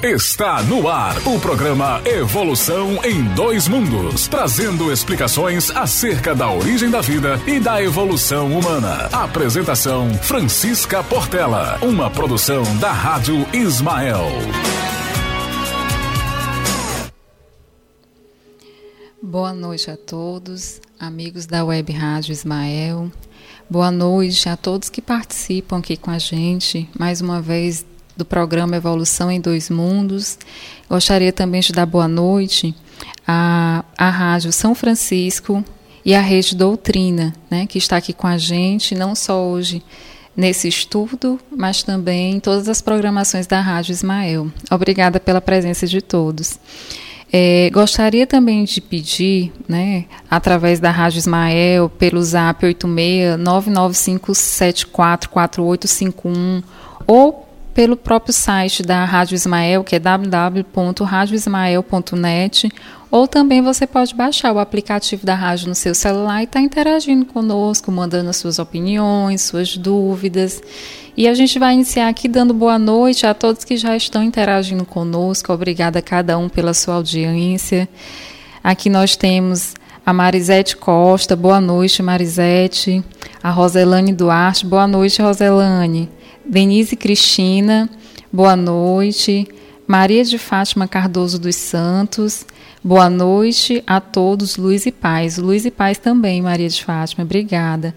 Está no ar o programa Evolução em Dois Mundos, trazendo explicações acerca da origem da vida e da evolução humana. Apresentação Francisca Portela, uma produção da Rádio Ismael. Boa noite a todos, amigos da Web Rádio Ismael. Boa noite a todos que participam aqui com a gente, mais uma vez do programa Evolução em Dois Mundos. Gostaria também de dar boa noite à, à Rádio São Francisco e à Rede Doutrina, né, que está aqui com a gente, não só hoje nesse estudo, mas também em todas as programações da Rádio Ismael. Obrigada pela presença de todos. É, gostaria também de pedir, né, através da Rádio Ismael, pelo zap 86 995744851 ou pelo próprio site da Rádio Ismael, que é www.radioismael.net, ou também você pode baixar o aplicativo da rádio no seu celular e estar tá interagindo conosco, mandando as suas opiniões, suas dúvidas. E a gente vai iniciar aqui dando boa noite a todos que já estão interagindo conosco. Obrigada a cada um pela sua audiência. Aqui nós temos a Marisete Costa, boa noite, Marisete. A Roselane Duarte, boa noite, Roselane. Denise Cristina, boa noite. Maria de Fátima Cardoso dos Santos, boa noite a todos, Luiz e Paz. Luiz e Paz também, Maria de Fátima, obrigada.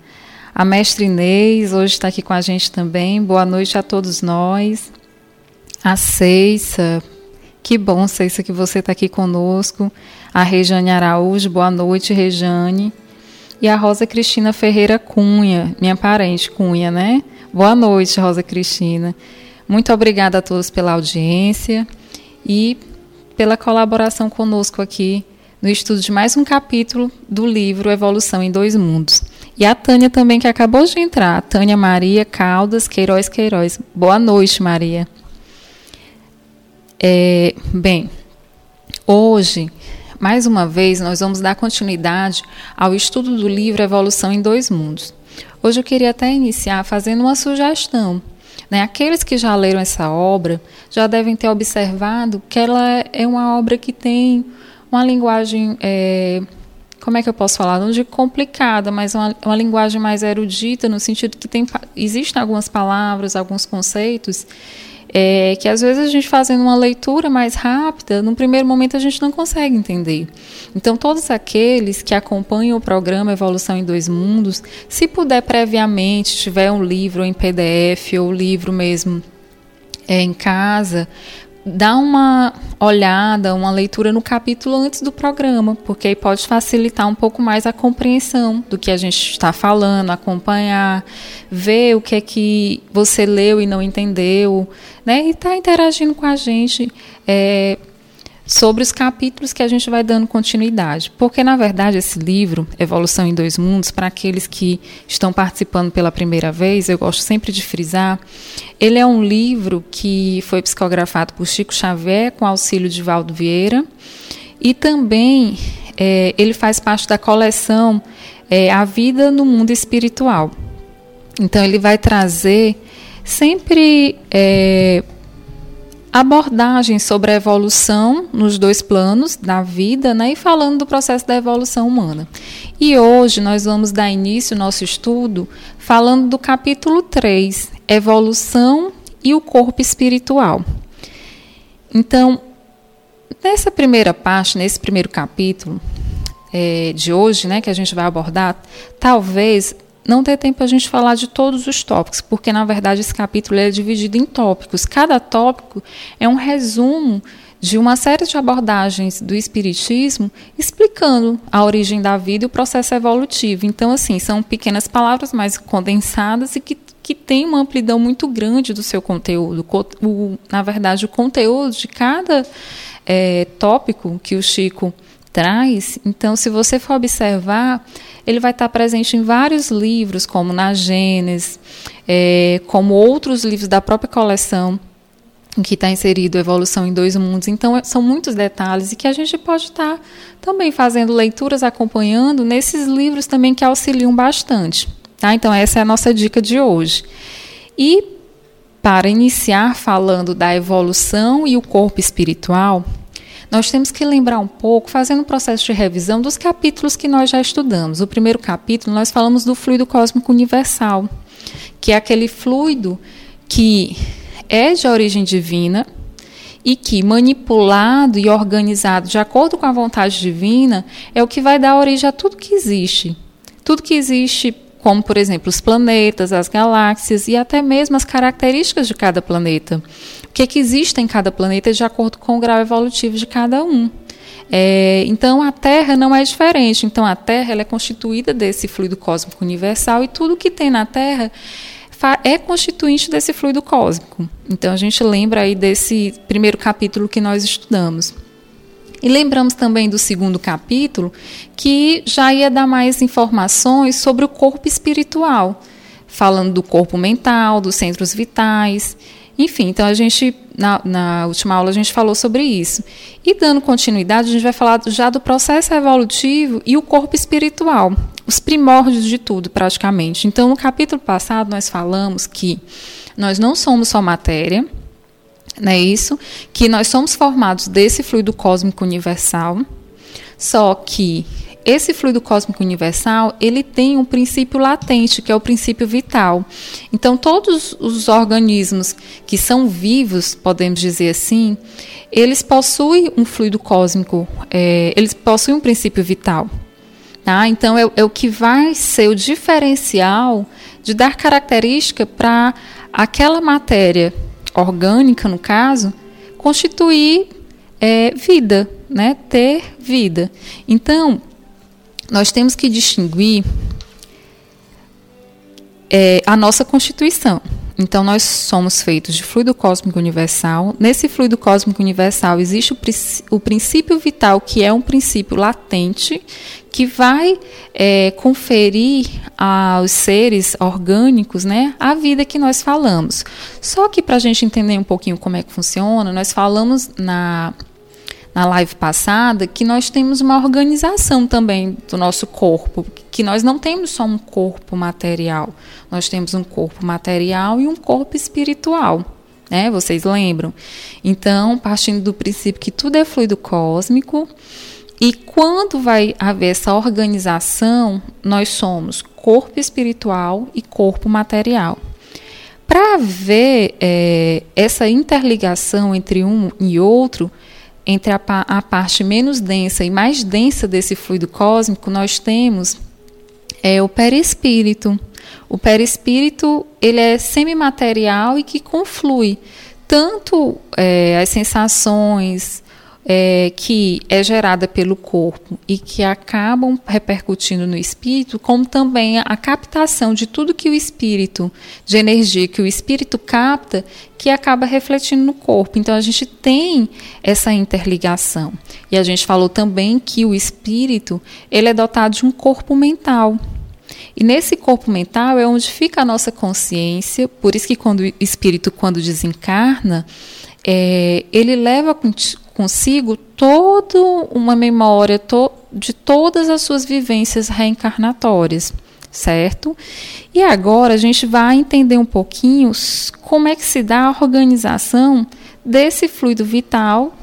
A mestre Inês hoje está aqui com a gente também, boa noite a todos nós. A Ceissa, que bom, Ceissa, que você está aqui conosco. A Rejane Araújo, boa noite, Rejane. E a Rosa Cristina Ferreira Cunha, minha parente Cunha, né? Boa noite, Rosa Cristina. Muito obrigada a todos pela audiência e pela colaboração conosco aqui no estudo de mais um capítulo do livro Evolução em Dois Mundos. E a Tânia também, que acabou de entrar, Tânia Maria Caldas Queiroz Queiroz. Boa noite, Maria. É, bem, hoje, mais uma vez, nós vamos dar continuidade ao estudo do livro Evolução em Dois Mundos. Hoje eu queria até iniciar fazendo uma sugestão. Né? Aqueles que já leram essa obra já devem ter observado que ela é uma obra que tem uma linguagem, é, como é que eu posso falar? Não de complicada, mas uma, uma linguagem mais erudita, no sentido que tem, existem algumas palavras, alguns conceitos é que às vezes a gente fazendo uma leitura mais rápida, no primeiro momento a gente não consegue entender. Então, todos aqueles que acompanham o programa Evolução em Dois Mundos, se puder previamente, tiver um livro em PDF ou livro mesmo é, em casa, dá uma olhada, uma leitura no capítulo antes do programa, porque aí pode facilitar um pouco mais a compreensão do que a gente está falando, acompanhar, ver o que é que você leu e não entendeu, né? E está interagindo com a gente. É, sobre os capítulos que a gente vai dando continuidade. Porque, na verdade, esse livro, Evolução em Dois Mundos, para aqueles que estão participando pela primeira vez, eu gosto sempre de frisar, ele é um livro que foi psicografado por Chico Xavier com auxílio de Valdo Vieira e também é, ele faz parte da coleção é, A Vida no Mundo Espiritual. Então, ele vai trazer sempre é, abordagens sobre a evolução nos dois planos da vida, né, e falando do processo da evolução humana. E hoje nós vamos dar início ao nosso estudo falando do capítulo 3, Evolução e o Corpo Espiritual. Então, nessa primeira parte, nesse primeiro capítulo é, de hoje, né, que a gente vai abordar, talvez não ter tempo a gente falar de todos os tópicos, porque na verdade esse capítulo é dividido em tópicos. Cada tópico é um resumo de uma série de abordagens do espiritismo explicando a origem da vida e o processo evolutivo. Então, assim, são pequenas palavras mais condensadas e que que tem uma amplidão muito grande do seu conteúdo. O, na verdade, o conteúdo de cada é, tópico que o Chico traz, então, se você for observar, ele vai estar presente em vários livros, como na Gênesis, é, como outros livros da própria coleção, em que está inserido Evolução em Dois Mundos. Então, é, são muitos detalhes e que a gente pode estar também fazendo leituras, acompanhando nesses livros também que auxiliam bastante. Tá? Então, essa é a nossa dica de hoje. E para iniciar falando da evolução e o corpo espiritual, nós temos que lembrar um pouco, fazendo um processo de revisão dos capítulos que nós já estudamos. O primeiro capítulo, nós falamos do fluido cósmico universal, que é aquele fluido que é de origem divina e que, manipulado e organizado de acordo com a vontade divina, é o que vai dar origem a tudo que existe. Tudo que existe como, por exemplo, os planetas, as galáxias e até mesmo as características de cada planeta. O que, é que existe em cada planeta de acordo com o grau evolutivo de cada um. É, então, a Terra não é diferente. Então, a Terra é constituída desse fluido cósmico universal e tudo que tem na Terra é constituinte desse fluido cósmico. Então, a gente lembra aí desse primeiro capítulo que nós estudamos. E lembramos também do segundo capítulo, que já ia dar mais informações sobre o corpo espiritual, falando do corpo mental, dos centros vitais. Enfim, então a gente, na, na, última aula, a gente falou sobre isso. E dando continuidade, a gente vai falar já do processo evolutivo e o corpo espiritual, os primórdios de tudo, praticamente. Então, no capítulo passado, nós falamos que nós não somos só matéria, não é isso? Que nós somos formados desse fluido cósmico universal, só que esse fluido cósmico universal, ele tem um princípio latente, que é o princípio vital. Então, todos os organismos que são vivos, podemos dizer assim, eles possuem um fluido cósmico, é, eles possuem um princípio vital. Tá? Então, é, é o que vai ser o diferencial de dar característica para aquela matéria orgânica, no caso, constituir é, vida, né? ter vida. Então, nós temos que distinguir é, a nossa constituição. Então, nós somos feitos de fluido cósmico universal. Nesse fluido cósmico universal existe o, o princípio vital, que é um princípio latente, que vai é, conferir aos seres orgânicos né, a vida que nós falamos. Só que, para a gente entender um pouquinho como é que funciona, nós falamos na na live passada que nós temos uma organização também do nosso corpo, que nós não temos só um corpo material, nós temos um corpo material e um corpo espiritual. Né? Vocês lembram? Então, partindo do princípio que tudo é fluido cósmico, e quando vai haver essa organização, nós somos corpo espiritual e corpo material. Para ver é, essa interligação entre um e outro, entre a, a parte menos densa e mais densa desse fluido cósmico, nós temos é, o perispírito. O perispírito ele é semimaterial e que conflui tanto é, as sensações, é, que é gerada pelo corpo e que acabam repercutindo no espírito, como também a captação de tudo que o espírito, de energia que o espírito capta, que acaba refletindo no corpo. Então a gente tem essa interligação. E a gente falou também que o espírito ele é dotado de um corpo mental. E nesse corpo mental é onde fica a nossa consciência, por isso que quando o espírito, quando desencarna, é, ele leva consigo toda uma memória to, de todas as suas vivências reencarnatórias, certo? E agora a gente vai entender um pouquinho como é que se dá a organização desse fluido vital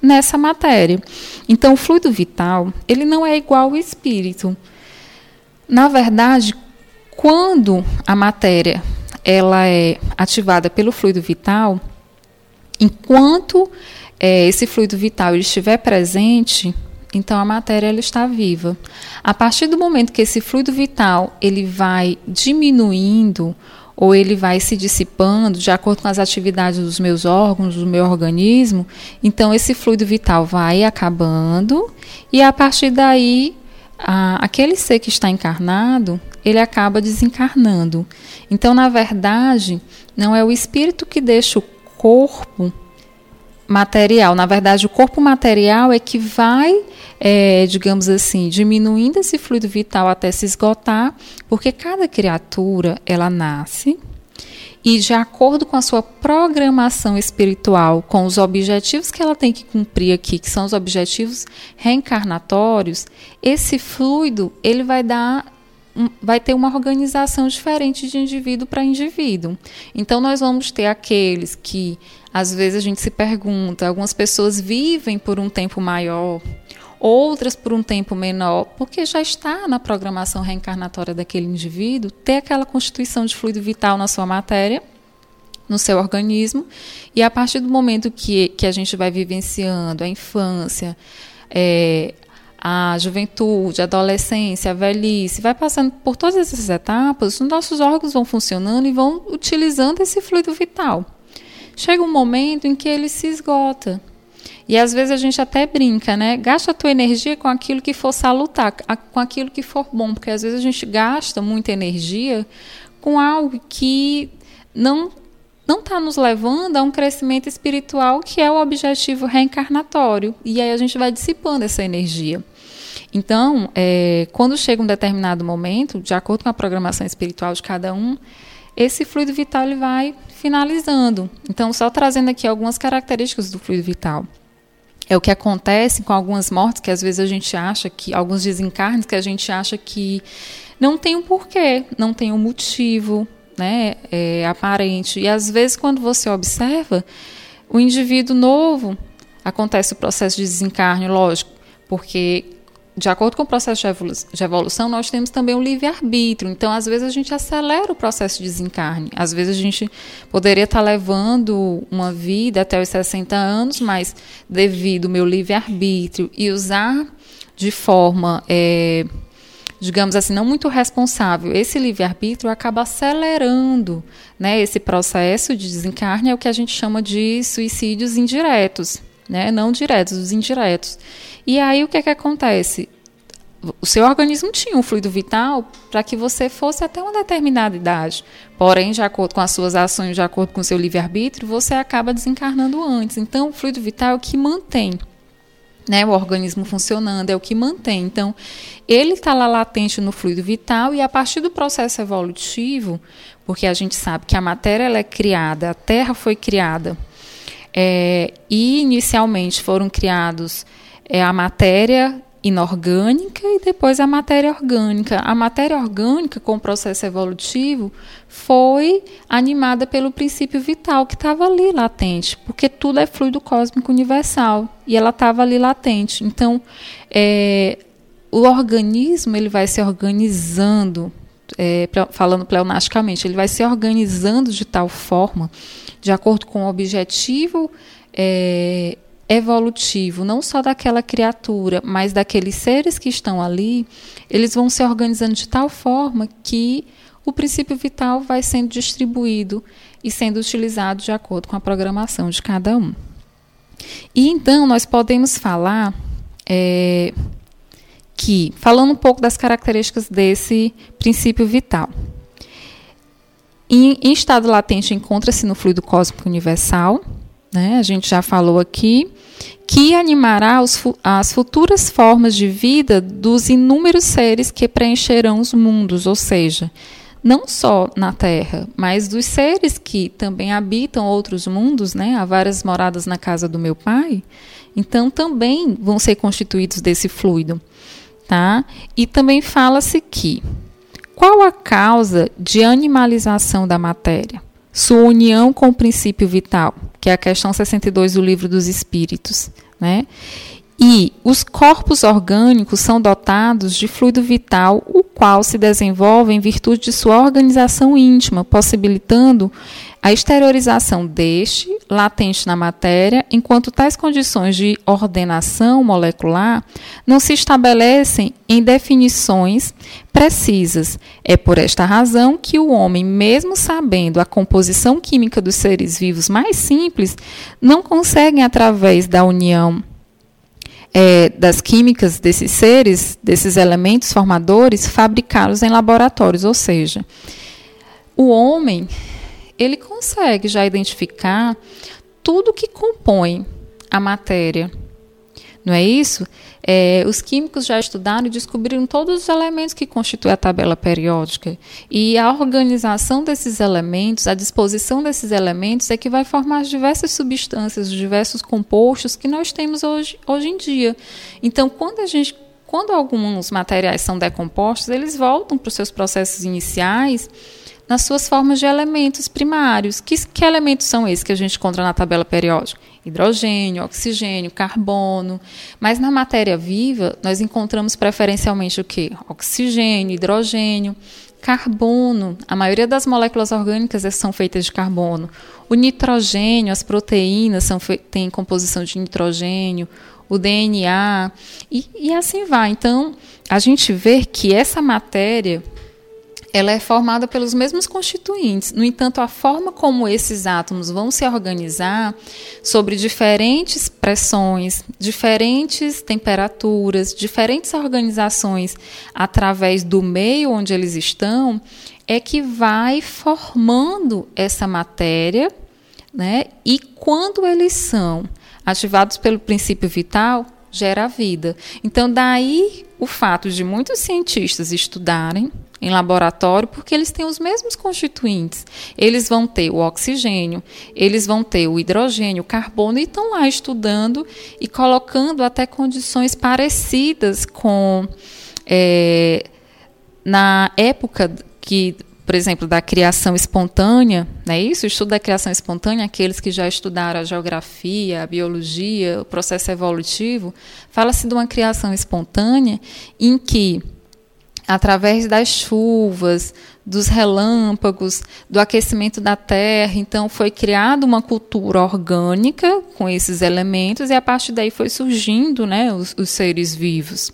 nessa matéria. Então, o fluido vital, ele não é igual ao espírito. Na verdade, quando a matéria ela é ativada pelo fluido vital, enquanto é, esse fluido vital estiver presente, então a matéria ela está viva. A partir do momento que esse fluido vital ele vai diminuindo ou ele vai se dissipando de acordo com as atividades dos meus órgãos, do meu organismo, então esse fluido vital vai acabando e a partir daí a, aquele ser que está encarnado ele acaba desencarnando. Então, na verdade, não é o espírito que deixa o corpo material. Na verdade, o corpo material é que vai, é, digamos assim, diminuindo esse fluido vital até se esgotar, porque cada criatura ela nasce e de acordo com a sua programação espiritual, com os objetivos que ela tem que cumprir aqui, que são os objetivos reencarnatórios, esse fluido ele vai dar vai ter uma organização diferente de indivíduo para indivíduo. Então, nós vamos ter aqueles que, às vezes, a gente se pergunta, algumas pessoas vivem por um tempo maior, outras por um tempo menor, porque já está na programação reencarnatória daquele indivíduo ter aquela constituição de fluido vital na sua matéria, no seu organismo, e a partir do momento que, que a gente vai vivenciando a infância, é, a juventude, a adolescência, a velhice, vai passando por todas essas etapas, os nossos órgãos vão funcionando e vão utilizando esse fluido vital. Chega um momento em que ele se esgota. E às vezes a gente até brinca, né? Gasta a tua energia com aquilo que for salutar, com aquilo que for bom, porque às vezes a gente gasta muita energia com algo que não não está nos levando a um crescimento espiritual que é o objetivo reencarnatório. E aí a gente vai dissipando essa energia. Então, é, quando chega um determinado momento, de acordo com a programação espiritual de cada um, esse fluido vital ele vai finalizando. Então, só trazendo aqui algumas características do fluido vital. É o que acontece com algumas mortes que às vezes a gente acha que, alguns desencarnes que a gente acha que não tem um porquê, não tem um motivo, né, é, aparente. E às vezes, quando você observa, o indivíduo novo, acontece o processo de desencarne, lógico, porque de acordo com o processo de evolução, nós temos também o livre-arbítrio. Então, às vezes, a gente acelera o processo de desencarne. Às vezes, a gente poderia estar levando uma vida até os 60 anos, mas devido ao meu livre-arbítrio e usar de forma. É, digamos assim, não muito responsável, esse livre-arbítrio acaba acelerando né, esse processo de desencarne, é o que a gente chama de suicídios indiretos, né, não diretos, os indiretos. E aí o que, é que acontece? O seu organismo tinha um fluido vital para que você fosse até uma determinada idade. Porém, de acordo com as suas ações, de acordo com o seu livre-arbítrio, você acaba desencarnando antes. Então, o fluido vital é o que mantém né, o organismo funcionando, é o que mantém. Então, ele está lá latente no fluido vital e a partir do processo evolutivo, porque a gente sabe que a matéria ela é criada, a Terra foi criada, é, e inicialmente foram criados é, a matéria inorgânica e depois a matéria orgânica. A matéria orgânica, com o processo evolutivo, foi animada pelo princípio vital que estava ali latente, porque tudo é fluido cósmico universal e ela estava ali latente. Então, é, o organismo ele vai se organizando, é, falando pleonasticamente, ele vai se organizando de tal forma, de acordo com o objetivo é, evolutivo, não só daquela criatura, mas daqueles seres que estão ali, eles vão se organizando de tal forma que o princípio vital vai sendo distribuído e sendo utilizado de acordo com a programação de cada um. E então nós podemos falar é, que, falando um pouco das características desse princípio vital. Em, em estado latente encontra-se no fluido cósmico universal, né? A gente já falou aqui que animará os, as futuras formas de vida dos inúmeros seres que preencherão os mundos, ou seja, não só na Terra, mas dos seres que também habitam outros mundos, né? Há várias moradas na casa do meu pai, então também vão ser constituídos desse fluido, tá? E também fala-se que qual a causa de animalização da matéria? Sua união com o princípio vital que é a questão 62 do Livro dos Espíritos. Né? E os corpos orgânicos são dotados de fluido vital, o qual se desenvolve em virtude de sua organização íntima, possibilitando a exteriorização deste, latente na matéria, enquanto tais condições de ordenação molecular não se estabelecem em definições precisas. É por esta razão que o homem, mesmo sabendo a composição química dos seres vivos mais simples, não consegue, através da união é, das químicas desses seres, desses elementos formadores, fabricá-los em laboratórios. Ou seja, o homem ele consegue já identificar tudo que compõe a matéria. Não é isso? É, os químicos já estudaram e descobriram todos os elementos que constituem a tabela periódica. E a organização desses elementos, a disposição desses elementos é que vai formar as diversas substâncias, os diversos compostos que nós temos hoje, hoje em dia. Então, quando a gente quando alguns materiais são decompostos, eles voltam para os seus processos iniciais nas suas formas de elementos primários. Que, que elementos são esses que a gente encontra na tabela periódica? Hidrogênio, oxigênio, carbono. Mas na matéria viva, nós encontramos preferencialmente o que? Oxigênio, hidrogênio, carbono. A maioria das moléculas orgânicas são feitas de carbono. O nitrogênio, as proteínas são têm composição de nitrogênio o DNA, e, e assim vai. Então, a gente vê que essa matéria ela é formada pelos mesmos constituintes. No entanto, a forma como esses átomos vão se organizar sobre diferentes pressões, diferentes temperaturas, diferentes organizações através do meio onde eles estão, é que vai formando essa matéria, né? E quando eles são ativados pelo princípio vital, gera a vida. Então, daí o fato de muitos cientistas estudarem em laboratório, porque eles têm os mesmos constituintes. Eles vão ter o oxigênio, eles vão ter o hidrogênio, o carbono, e estão lá estudando e colocando até condições parecidas com. É, na época que por exemplo, da criação espontânea, é isso? O estudo da criação espontânea, aqueles que já estudaram a geografia, a biologia, o processo evolutivo, fala-se de uma criação espontânea em que, através das chuvas, dos relâmpagos, do aquecimento da terra, então foi criada uma cultura orgânica com esses elementos e a partir daí foi surgindo né, os, os seres vivos.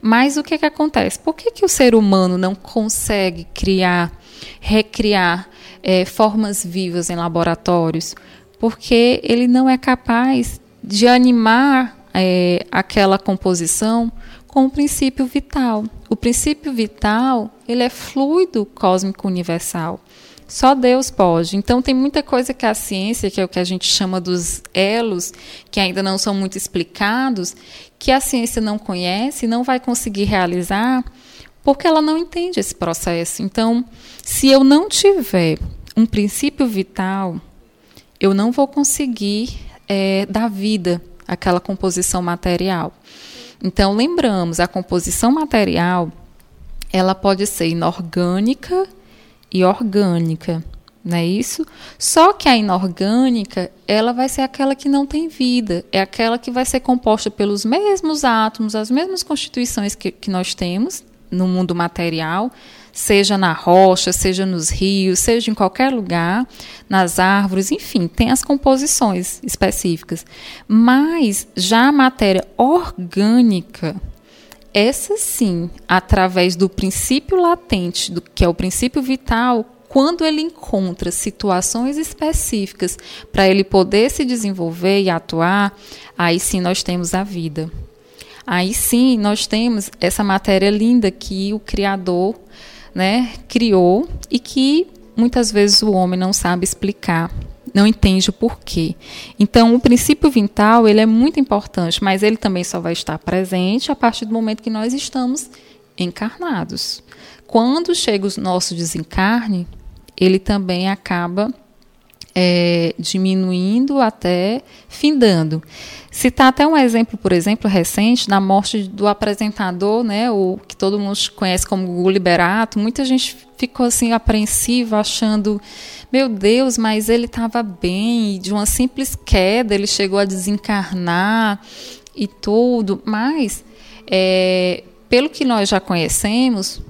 Mas o que, que acontece? Por que, que o ser humano não consegue criar recriar é, formas vivas em laboratórios, porque ele não é capaz de animar é, aquela composição com o princípio vital. O princípio vital ele é fluido cósmico universal. Só Deus pode. Então tem muita coisa que a ciência, que é o que a gente chama dos elos, que ainda não são muito explicados, que a ciência não conhece, não vai conseguir realizar, porque ela não entende esse processo. Então, se eu não tiver um princípio vital, eu não vou conseguir é, dar vida àquela composição material. Então, lembramos, a composição material ela pode ser inorgânica e orgânica, não é isso? Só que a inorgânica, ela vai ser aquela que não tem vida, é aquela que vai ser composta pelos mesmos átomos, as mesmas constituições que, que nós temos, no mundo material, seja na rocha, seja nos rios, seja em qualquer lugar, nas árvores, enfim, tem as composições específicas. Mas já a matéria orgânica, essa sim, através do princípio latente, do que é o princípio vital, quando ele encontra situações específicas para ele poder se desenvolver e atuar, aí sim nós temos a vida. Aí sim nós temos essa matéria linda que o Criador né, criou e que muitas vezes o homem não sabe explicar, não entende o porquê. Então, o princípio vital ele é muito importante, mas ele também só vai estar presente a partir do momento que nós estamos encarnados. Quando chega o nosso desencarne, ele também acaba é, diminuindo até findando. Citar até um exemplo, por exemplo, recente, da morte do apresentador, né, o que todo mundo conhece como Gugu Liberato. Muita gente ficou assim apreensiva, achando, meu Deus, mas ele estava bem, de uma simples queda ele chegou a desencarnar e tudo. Mas, é, pelo que nós já conhecemos,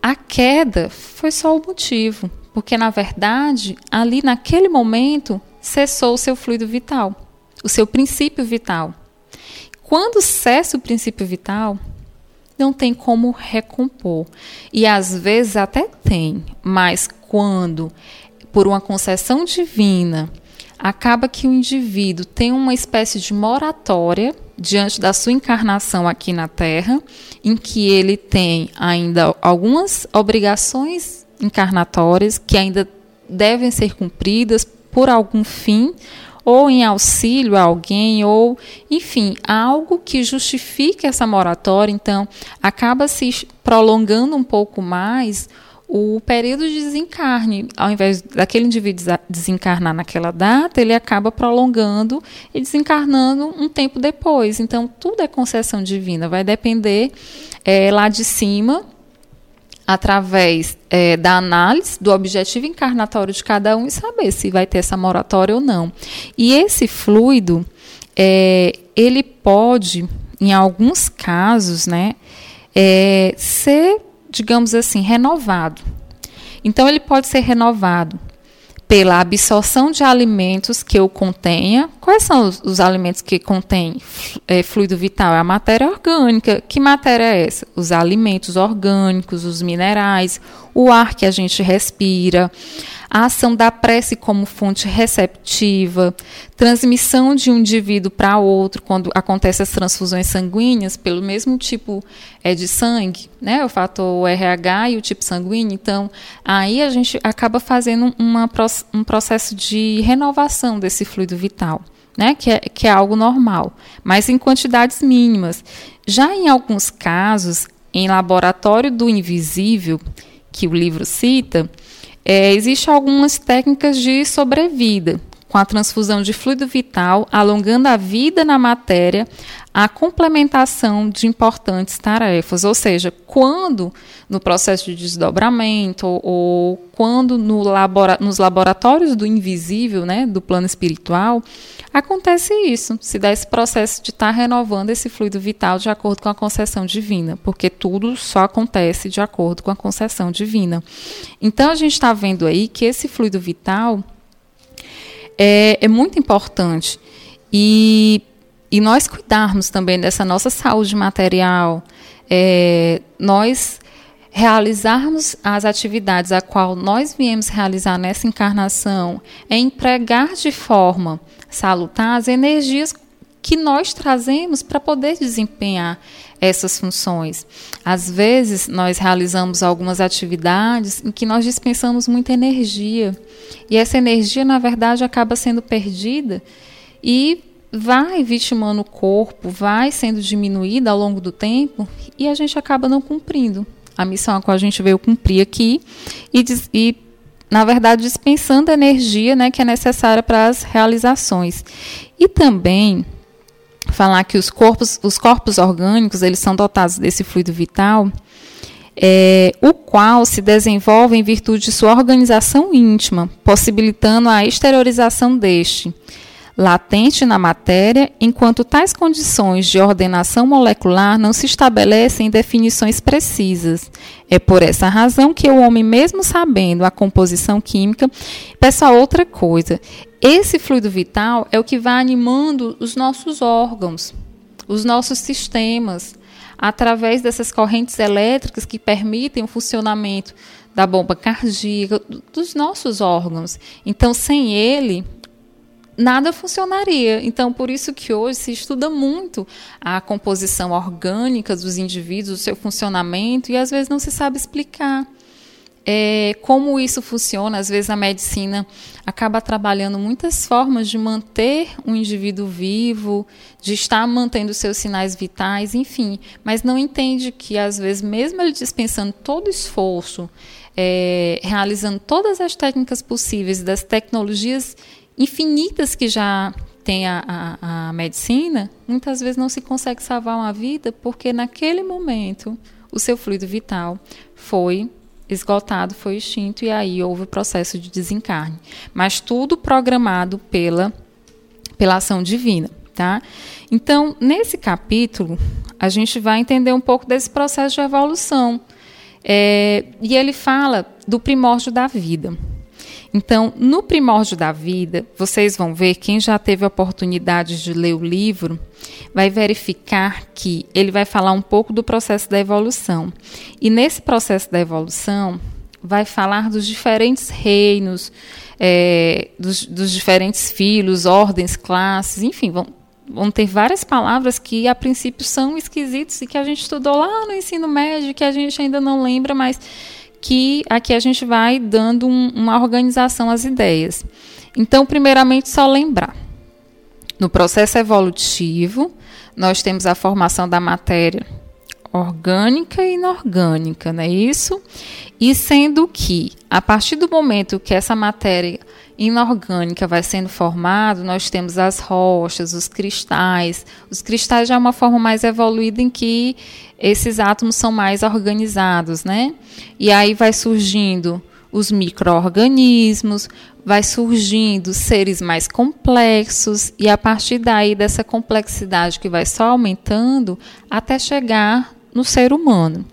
a queda foi só o motivo porque na verdade, ali naquele momento, cessou o seu fluido vital, o seu princípio vital. Quando cessa o princípio vital, não tem como recompor. E às vezes até tem, mas quando, por uma concessão divina, acaba que o indivíduo tem uma espécie de moratória diante da sua encarnação aqui na Terra, em que ele tem ainda algumas obrigações encarnatórias que ainda devem ser cumpridas por algum fim, ou em auxílio a alguém, ou, enfim, algo que justifique essa moratória. Então, acaba se prolongando um pouco mais o período de desencarne. Ao invés daquele indivíduo desencarnar naquela data, ele acaba prolongando e desencarnando um tempo depois. Então, tudo é concessão divina, vai depender é, lá de cima, através é, da análise do objetivo encarnatório de cada um e saber se vai ter essa moratória ou não. E esse fluido, é, ele pode, em alguns casos, né, é, ser digamos assim, renovado. Então, ele pode ser renovado pela absorção de alimentos que eu contenha. Quais são os, os alimentos que contêm é, fluido vital? É a matéria orgânica. Que matéria é essa? Os alimentos orgânicos, os minerais, o ar que a gente respira, a ação da prece como fonte receptiva, transmissão de um indivíduo para outro quando acontecem as transfusões sanguíneas pelo mesmo tipo é, de sangue, né, o fator RH e o tipo sanguíneo. Então, aí a gente acaba fazendo uma, um processo de renovação desse fluido vital. Né, que, é, que é algo normal, mas em quantidades mínimas. Já em alguns casos, em laboratório do invisível, que o livro cita, é, Existem algumas técnicas de sobrevida, com a transfusão de fluido vital, alongando a vida na matéria, a complementação de importantes tarefas. Ou seja, quando no processo de desdobramento ou, quando no labora nos laboratórios do invisível, né, do plano espiritual, acontece isso, se dá esse processo de estar tá renovando esse fluido vital de acordo com a concessão divina, porque tudo só acontece de acordo com a concessão divina. Então a gente está vendo aí que esse fluido vital é, é muito importante. E, e nós cuidarmos também dessa nossa saúde material, é, nós realizarmos as atividades a qual nós viemos realizar nessa encarnação, é empregar de forma salutar as energias que nós trazemos para poder desempenhar essas funções. Às vezes, nós realizamos algumas atividades em que nós dispensamos muita energia, e essa energia, na verdade, acaba sendo perdida e vai vitimando o corpo, vai sendo diminuída ao longo do tempo, e a gente acaba não cumprindo a missão a qual a gente veio cumprir aqui e, e na verdade, dispensando a energia né, que é necessária para as realizações. E também falar que os corpos, os corpos orgânicos eles são dotados desse fluido vital, é, o qual se desenvolve em virtude de sua organização íntima, possibilitando a exteriorização deste, latente na matéria, enquanto tais condições de ordenação molecular não se estabelecem em definições precisas. É por essa razão que o homem, mesmo sabendo a composição química, peça outra coisa. Esse fluido vital é o que vai animando os nossos órgãos, os nossos sistemas, através dessas correntes elétricas que permitem o funcionamento da bomba cardíaca, dos nossos órgãos. Então, sem ele, nada funcionaria. Então, por isso que hoje se estuda muito a composição orgânica dos indivíduos, o seu funcionamento, e às vezes não se sabe explicar é, como isso funciona. Às vezes a medicina acaba trabalhando muitas formas de manter o indivíduo vivo, de estar mantendo seus sinais vitais, enfim, mas não entende que às vezes, mesmo ele dispensando todo o esforço, é, realizando todas as técnicas possíveis das tecnologias infinitas que já tem a, a, a medicina, muitas vezes não se consegue salvar uma vida porque naquele momento o seu fluido vital foi esgotado, foi extinto e aí houve o processo de desencarne. Mas tudo programado pela, pela ação divina. Tá? Então, nesse capítulo, a gente vai entender um pouco desse processo de evolução. É, e ele fala do primórdio da vida. Então, no primórdio da vida, vocês vão ver, quem já teve a oportunidade de ler o livro, vai verificar que ele vai falar um pouco do processo da evolução. E nesse processo da evolução, vai falar dos diferentes reinos, é, dos, dos, diferentes filhos, ordens, classes, enfim, vão, vão ter várias palavras que a princípio são esquisitas e que a gente estudou lá no ensino médio, que a gente ainda não lembra, mas que aqui a gente vai dando um, uma organização às ideias. Então, primeiramente, só lembrar. No processo evolutivo, nós temos a formação da matéria orgânica e inorgânica, não é isso? E sendo que, a partir do momento que essa matéria inorgânica vai sendo formada, nós temos as rochas, os cristais. Os cristais já é uma forma mais evoluída em que esses átomos são mais organizados, né? E aí vai surgindo os microorganismos, vai surgindo seres mais complexos e a partir daí dessa complexidade que vai só aumentando até chegar no ser humano.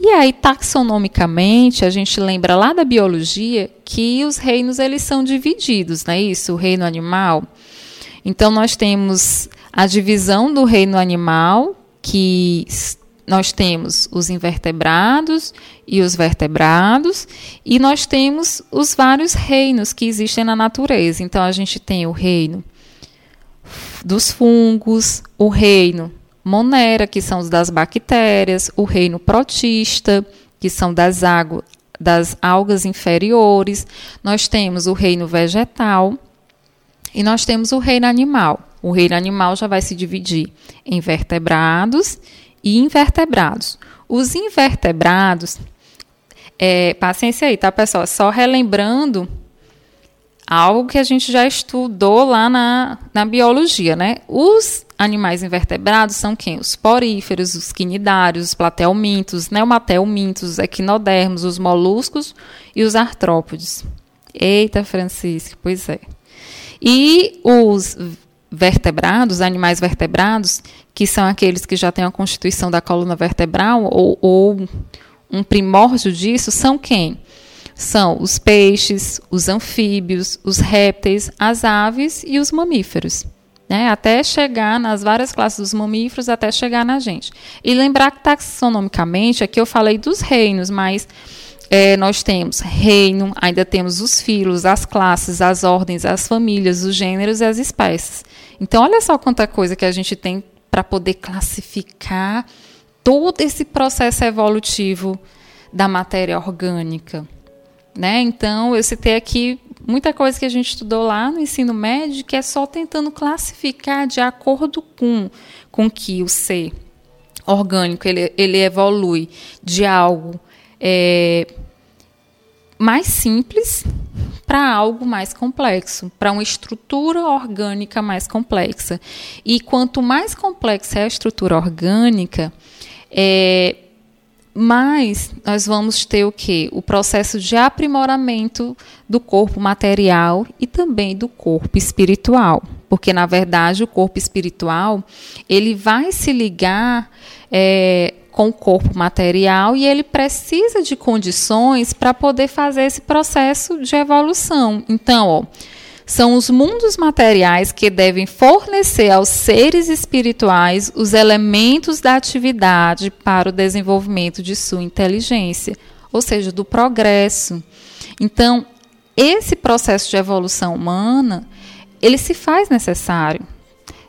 E aí taxonomicamente a gente lembra lá da biologia que os reinos eles são divididos, não é isso? O reino animal. Então nós temos a divisão do reino animal que nós temos os invertebrados e os vertebrados, e nós temos os vários reinos que existem na natureza. Então, a gente tem o reino dos fungos, o reino monera, que são os das bactérias, o reino protista, que são das, das algas inferiores, nós temos o reino vegetal e nós temos o reino animal. O reino animal já vai se dividir em vertebrados e invertebrados. Os invertebrados, é, paciência aí, tá, pessoal? Só relembrando algo que a gente já estudou lá na, na biologia, né? Os animais invertebrados são quem? Os poríferos, os quinidários, os platelmintos, neumatelmintos, os equinodermos, os moluscos e os artrópodes. Eita, Francisco, pois é. E os vertebrados, animais vertebrados, que são aqueles que já têm a constituição da coluna vertebral ou, ou um primórdio disso, são quem? São os peixes, os anfíbios, os répteis, as aves e os mamíferos. Né? Até chegar nas várias classes dos mamíferos, até chegar na gente. E lembrar que taxonomicamente, aqui eu falei dos reinos, mas é, nós temos reino, ainda temos os filos, as classes, as ordens, as famílias, os gêneros e as espécies. Então, olha só quanta coisa que a gente tem para poder classificar todo esse processo evolutivo da matéria orgânica. Né? Então, eu citei aqui muita coisa que a gente estudou lá no ensino médio, que é só tentando classificar de acordo com, com que o ser orgânico ele, ele evolui de algo é, mais simples para algo mais complexo, para uma estrutura orgânica mais complexa. E quanto mais complexa é a estrutura orgânica, é, mais nós vamos ter o que? O processo de aprimoramento do corpo material e também do corpo espiritual. Porque, na verdade, o corpo espiritual ele vai se ligar é, com o corpo material e ele precisa de condições para poder fazer esse processo de evolução. Então, ó, são os mundos materiais que devem fornecer aos seres espirituais os elementos da atividade para o desenvolvimento de sua inteligência, ou seja, do progresso. Então, esse processo de evolução humana, ele se faz necessário.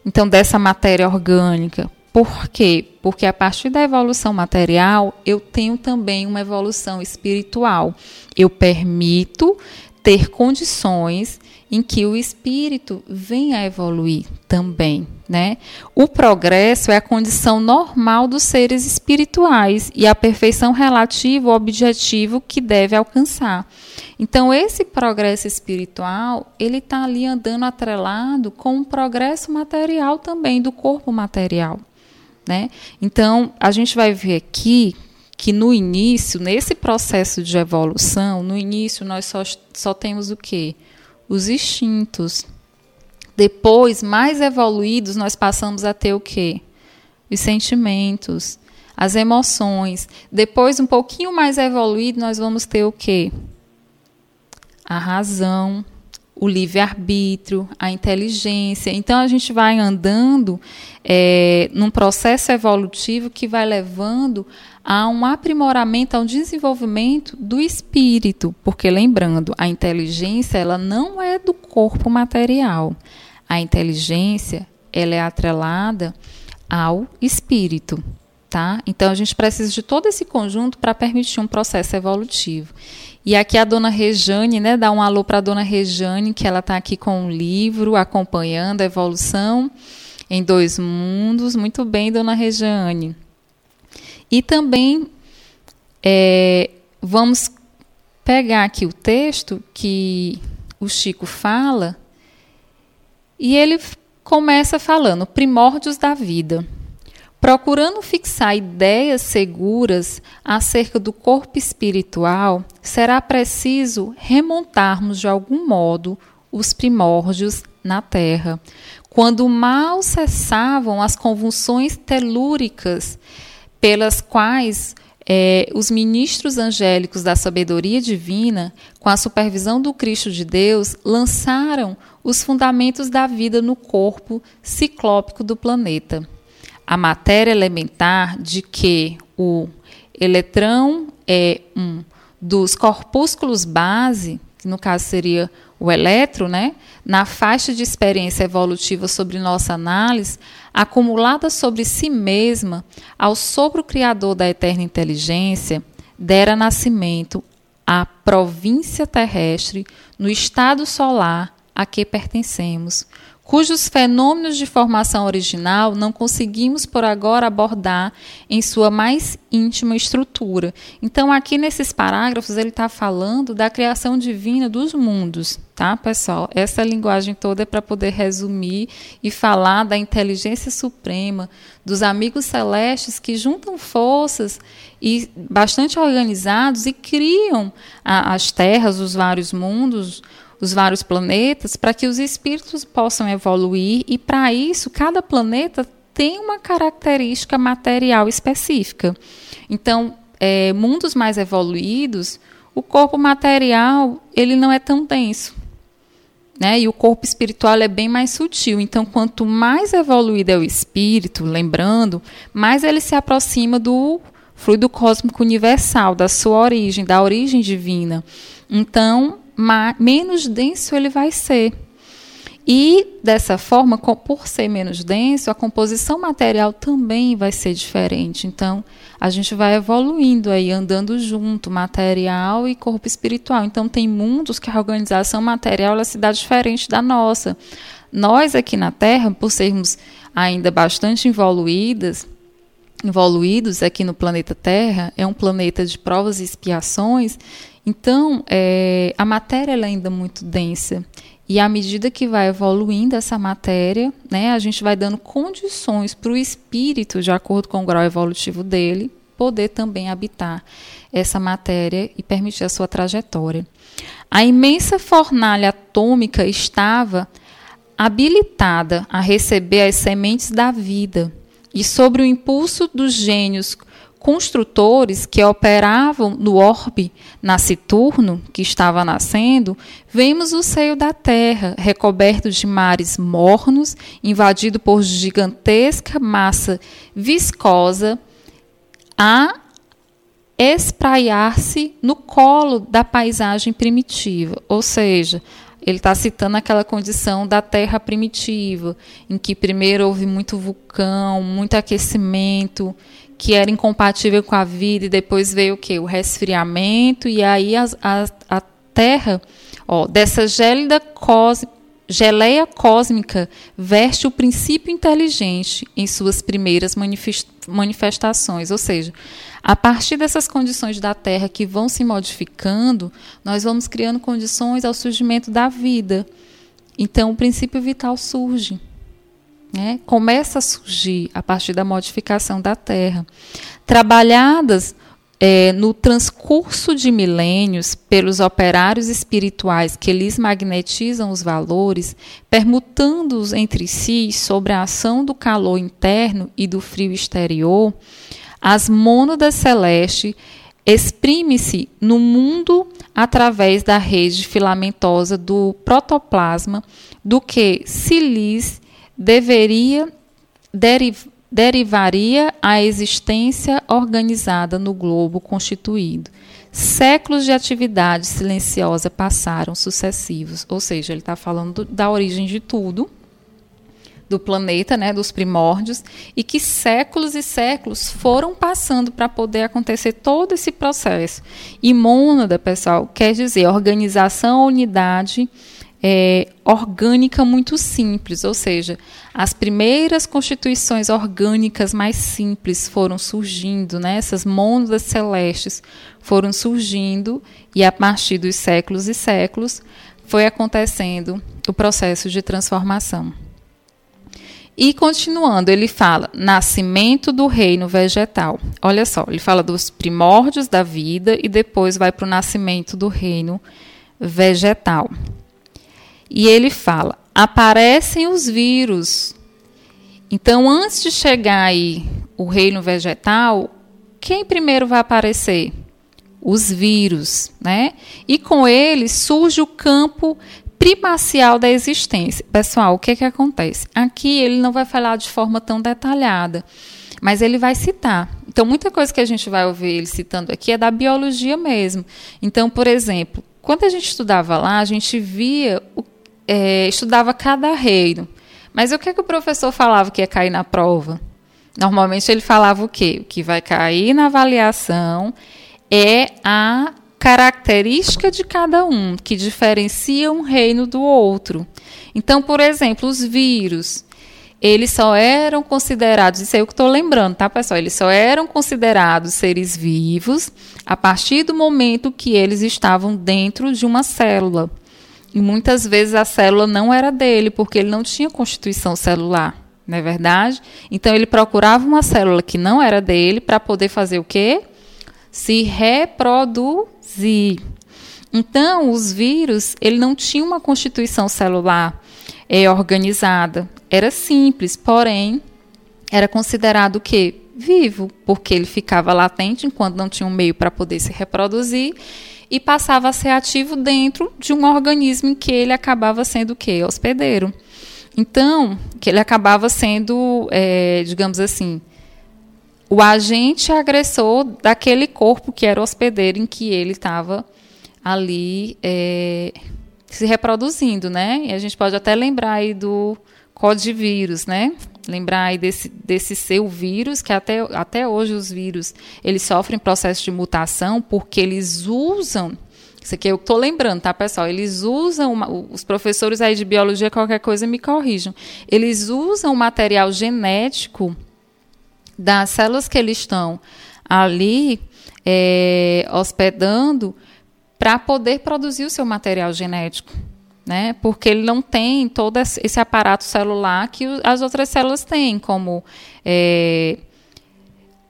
Então, dessa matéria orgânica, por quê? Porque a partir da evolução material, eu tenho também uma evolução espiritual. Eu permito ter condições em que o espírito venha a evoluir também, né? O progresso é a condição normal dos seres espirituais e a perfeição relativa ao objetivo que deve alcançar. Então esse progresso espiritual ele está ali andando atrelado com o progresso material também do corpo material. Né? Então, a gente vai ver aqui que no início, nesse processo de evolução, no início nós só, só temos o quê? Os instintos. Depois, mais evoluídos, nós passamos a ter o quê? Os sentimentos, as emoções. Depois, um pouquinho mais evoluído, nós vamos ter o quê? A razão, o livre-arbítrio, a inteligência. Então, a gente vai andando é, num processo evolutivo que vai levando a um aprimoramento, a um desenvolvimento do espírito. Porque, lembrando, a inteligência ela não é do corpo material. A inteligência ela é atrelada ao espírito. Tá? Então, a gente precisa de todo esse conjunto para permitir um processo evolutivo. E aqui a dona Rejane, né, dá um alô para a dona Rejane, que ela está aqui com um livro acompanhando a evolução em dois mundos. Muito bem, dona Rejane. E também é, vamos pegar aqui o texto que o Chico fala e ele começa falando primórdios da vida. Procurando fixar ideias seguras acerca do corpo espiritual, será preciso remontarmos de algum modo os primórdios na Terra, quando mal cessavam as convulsões telúricas pelas quais é, os ministros angélicos da sabedoria divina, com a supervisão do Cristo de Deus, lançaram os fundamentos da vida no corpo ciclópico do planeta. A matéria elementar de que o eletrão é um dos corpúsculos base, que no caso seria o eletro, né, na faixa de experiência evolutiva sobre nossa análise, acumulada sobre si mesma ao sopro criador da eterna inteligência, dera nascimento à província terrestre no estado solar a que pertencemos, cujos fenômenos de formação original não conseguimos por agora abordar em sua mais íntima estrutura. Então, aqui nesses parágrafos, ele está falando da criação divina dos mundos, tá, pessoal? Essa linguagem toda é para poder resumir e falar da inteligência suprema, dos amigos celestes que juntam forças e bastante organizados e criam a, as terras, os vários mundos os vários planetas para que os espíritos possam evoluir e para isso cada planeta tem uma característica material específica. Então, é, mundos mais evoluídos, o corpo material ele não é tão denso. Né? E o corpo espiritual é bem mais sutil. Então, quanto mais evoluído é o espírito, lembrando, mais ele se aproxima do fluido cósmico universal, da sua origem, da origem divina. Então, menos denso ele vai ser. E dessa forma, por ser menos denso, a composição material também vai ser diferente. Então, a gente vai evoluindo aí, andando junto, material e corpo espiritual. Então, tem mundos que a organização material ela se dá diferente da nossa. Nós aqui na Terra, por sermos ainda bastante evoluídas, evoluídos aqui no planeta Terra, é um planeta de provas e expiações, então, é, a matéria é ainda muito densa. E à medida que vai evoluindo essa matéria, né, a gente vai dando condições para o espírito, de acordo com o grau evolutivo dele, poder também habitar essa matéria e permitir a sua trajetória. A imensa fornalha atômica estava habilitada a receber as sementes da vida, e sobre o impulso dos gênios construtores que operavam no orbe nasciturno que estava nascendo, vemos o seio da terra recoberto de mares mornos, invadido por gigantesca massa viscosa, a espraiar-se no colo da paisagem primitiva, ou seja, ele está citando aquela condição da Terra primitiva, em que primeiro houve muito vulcão, muito aquecimento, que era incompatível com a vida, e depois veio o que? O resfriamento, e aí a, a, a Terra, ó, dessa gélida cósmica, geleia cósmica veste o princípio inteligente em suas primeiras manifestações, ou seja, a partir dessas condições da Terra que vão se modificando, nós vamos criando condições ao surgimento da vida. Então, o princípio vital surge né, começa a surgir a partir da modificação da Terra. Trabalhadas é, no transcurso de milênios pelos operários espirituais que lhes magnetizam os valores, permutando-os entre si sobre a ação do calor interno e do frio exterior, as mônadas celestes exprime-se no mundo através da rede filamentosa do protoplasma, do que se lhes deveria deriv, derivaria a existência organizada no globo constituído. Séculos de atividade silenciosa passaram sucessivos, ou seja, ele está falando da origem de tudo, do planeta, né, dos primórdios, e que séculos e séculos foram passando para poder acontecer todo esse processo. E mônada, pessoal, quer dizer organização, unidade é, orgânica muito simples, ou seja, as primeiras constituições orgânicas mais simples foram surgindo, né? essas mônadas celestes foram surgindo, e a partir dos séculos e séculos foi acontecendo o processo de transformação. E continuando, ele fala nascimento do reino vegetal. Olha só, ele fala dos primórdios da vida e depois vai para o nascimento do reino vegetal. E ele fala: aparecem os vírus. Então, antes de chegar aí o reino vegetal, quem primeiro vai aparecer? Os vírus, né? E com eles surge o campo primacial da existência. Pessoal, o que, é que acontece? Aqui ele não vai falar de forma tão detalhada, mas ele vai citar. Então, muita coisa que a gente vai ouvir ele citando aqui é da biologia mesmo. Então, por exemplo, quando a gente estudava lá, a gente via o é, estudava cada reino. Mas o que, é que o professor falava que ia cair na prova? Normalmente ele falava o quê? O que vai cair na avaliação é a característica de cada um, que diferencia um reino do outro. Então, por exemplo, os vírus, eles só eram considerados, isso é o que estou lembrando, tá, pessoal? Eles só eram considerados seres vivos a partir do momento que eles estavam dentro de uma célula. E muitas vezes a célula não era dele, porque ele não tinha constituição celular, não é verdade? Então ele procurava uma célula que não era dele para poder fazer o quê? Se reproduzir. Então, os vírus, ele não tinha uma constituição celular é, organizada. Era simples, porém, era considerado o quê? Vivo, porque ele ficava latente enquanto não tinha um meio para poder se reproduzir e passava a ser ativo dentro de um organismo em que ele acabava sendo o quê? Hospedeiro. Então, que ele acabava sendo, é, digamos assim, o agente agressor daquele corpo que era hospedeiro em que ele estava ali é, se reproduzindo, né? E a gente pode até lembrar aí do codivírus, né? Lembrar aí desse, desse seu vírus, que até, até hoje os vírus eles sofrem processo de mutação porque eles usam. Isso aqui eu estou lembrando, tá, pessoal? Eles usam, uma, os professores aí de biologia, qualquer coisa, me corrijam. Eles usam o material genético das células que eles estão ali é, hospedando para poder produzir o seu material genético né? Porque ele não tem todo esse aparato celular que as outras células têm, como é,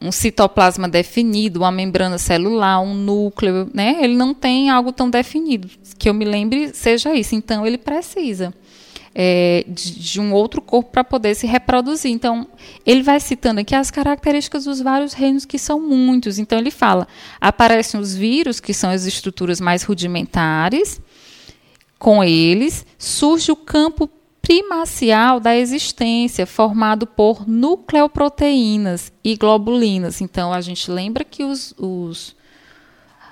um citoplasma definido, uma membrana celular, um núcleo, né? Ele não tem algo tão definido. Que eu me lembre seja isso. Então ele precisa é, de, de, um outro corpo para poder se reproduzir. Então ele vai citando aqui as características dos vários reinos que são muitos. Então ele fala: aparecem os vírus que são as estruturas mais rudimentares com eles, surge o campo primacial da existência, formado por nucleoproteínas e globulinas. Então, a gente lembra que os, os,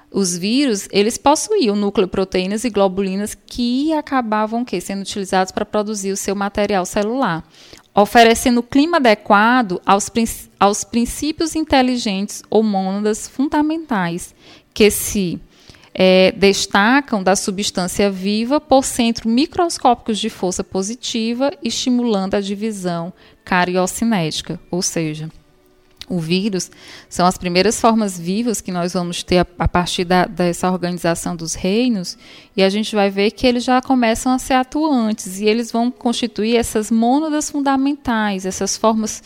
os vírus, eles possuíam nucleoproteínas e globulinas que acabavam que, sendo utilizados para produzir o seu material celular, oferecendo clima adequado aos, aos princípios inteligentes ou mônadas fundamentais, que se é, destacam da substância viva por centros microscópicos de força positiva, estimulando a divisão cariocinética, ou seja, o vírus são as primeiras formas vivas que nós vamos ter a, a partir da, dessa organização dos reinos, e a gente vai ver que eles já começam a ser atuantes, e eles vão constituir essas mônadas fundamentais, essas formas,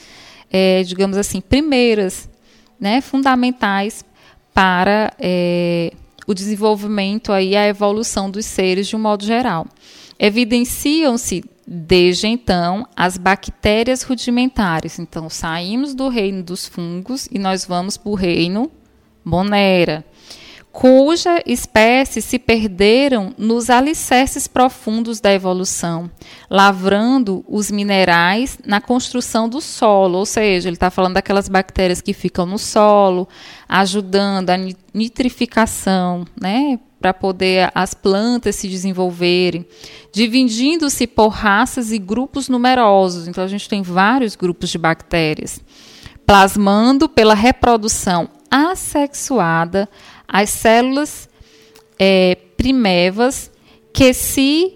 é, digamos assim, primeiras, né, fundamentais para é, o desenvolvimento aí a evolução dos seres de um modo geral. Evidenciam-se desde então as bactérias rudimentares. Então saímos do reino dos fungos e nós vamos para o reino Monera cuja espécies se perderam nos alicerces profundos da evolução, lavrando os minerais na construção do solo, ou seja, ele está falando daquelas bactérias que ficam no solo, ajudando a nitrificação, né, para poder as plantas se desenvolverem, dividindo-se por raças e grupos numerosos. Então a gente tem vários grupos de bactérias, plasmando pela reprodução assexuada as células é, primevas que se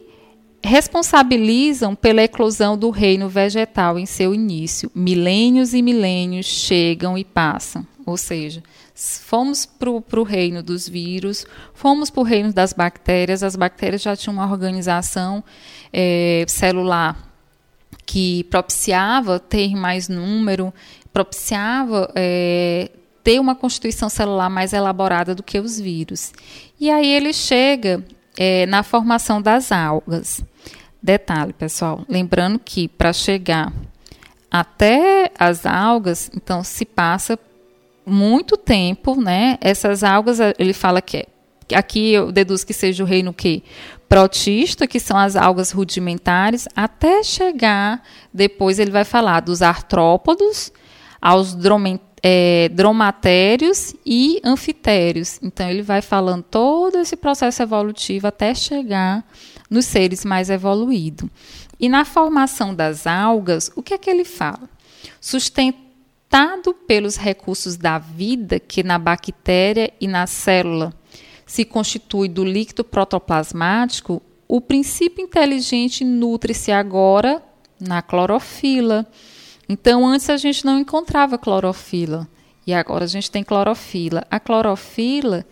responsabilizam pela eclosão do reino vegetal em seu início. Milênios e milênios chegam e passam. Ou seja, fomos para o reino dos vírus, fomos para o reino das bactérias. As bactérias já tinham uma organização é, celular que propiciava ter mais número, propiciava é, ter uma constituição celular mais elaborada do que os vírus. E aí ele chega é, na formação das algas. Detalhe, pessoal, lembrando que para chegar até as algas, então se passa muito tempo, né? Essas algas, ele fala que é, aqui eu deduzo que seja o reino que protista, que são as algas rudimentares, até chegar, depois ele vai falar dos artrópodos, aos dromen, é, dromatérios e anfitérios. Então, ele vai falando todo esse processo evolutivo até chegar nos seres mais evoluídos. E na formação das algas, o que é que ele fala? Sustentado pelos recursos da vida que na bactéria e na célula se constitui do líquido protoplasmático, o princípio inteligente nutre-se agora na clorofila então, antes a gente não encontrava clorofila e agora a gente tem clorofila. A clorofila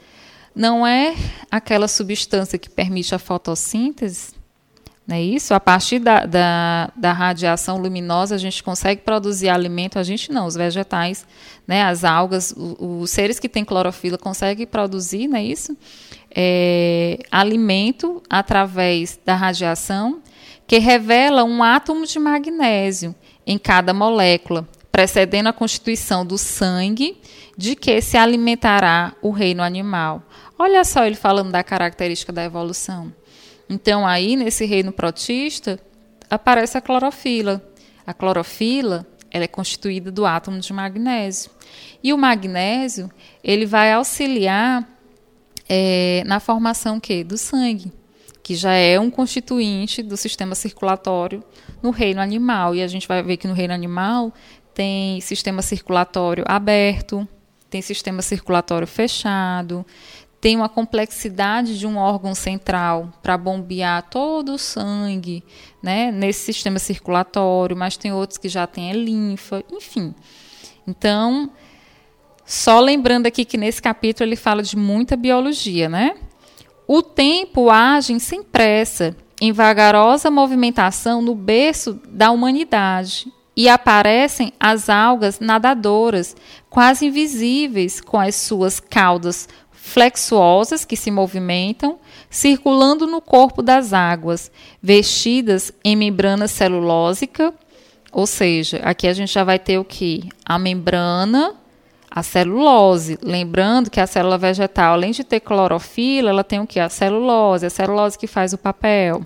não é aquela substância que permite a fotossíntese, não é isso? A partir da, da, da, radiação luminosa a gente consegue produzir alimento, a gente não, os vegetais, né, as algas, o, os seres que têm clorofila conseguem produzir, não é isso? É, alimento através da radiação que revela um átomo de magnésio em cada molécula, precedendo a constituição do sangue de que se alimentará o reino animal. Olha só ele falando da característica da evolução. Então, aí, nesse reino protista, aparece a clorofila. A clorofila ela é constituída do átomo de magnésio. E o magnésio ele vai auxiliar é, na formação que do sangue que já é um constituinte do sistema circulatório no reino animal. E a gente vai ver que no reino animal tem sistema circulatório aberto, tem sistema circulatório fechado, tem uma complexidade de um órgão central para bombear todo o sangue né, nesse sistema circulatório, mas tem outros que já têm linfa, enfim. Então, só lembrando aqui que nesse capítulo ele fala de muita biologia, né? O tempo age sem pressa, em vagarosa movimentação no berço da humanidade, e aparecem as algas nadadoras, quase invisíveis, com as suas caudas flexuosas que se movimentam, circulando no corpo das águas, vestidas em membrana celulósica, ou seja, aqui a gente já vai ter o que? A membrana a celulose. Lembrando que a célula vegetal, além de ter clorofila, ela tem o que? A celulose, a celulose que faz o papel.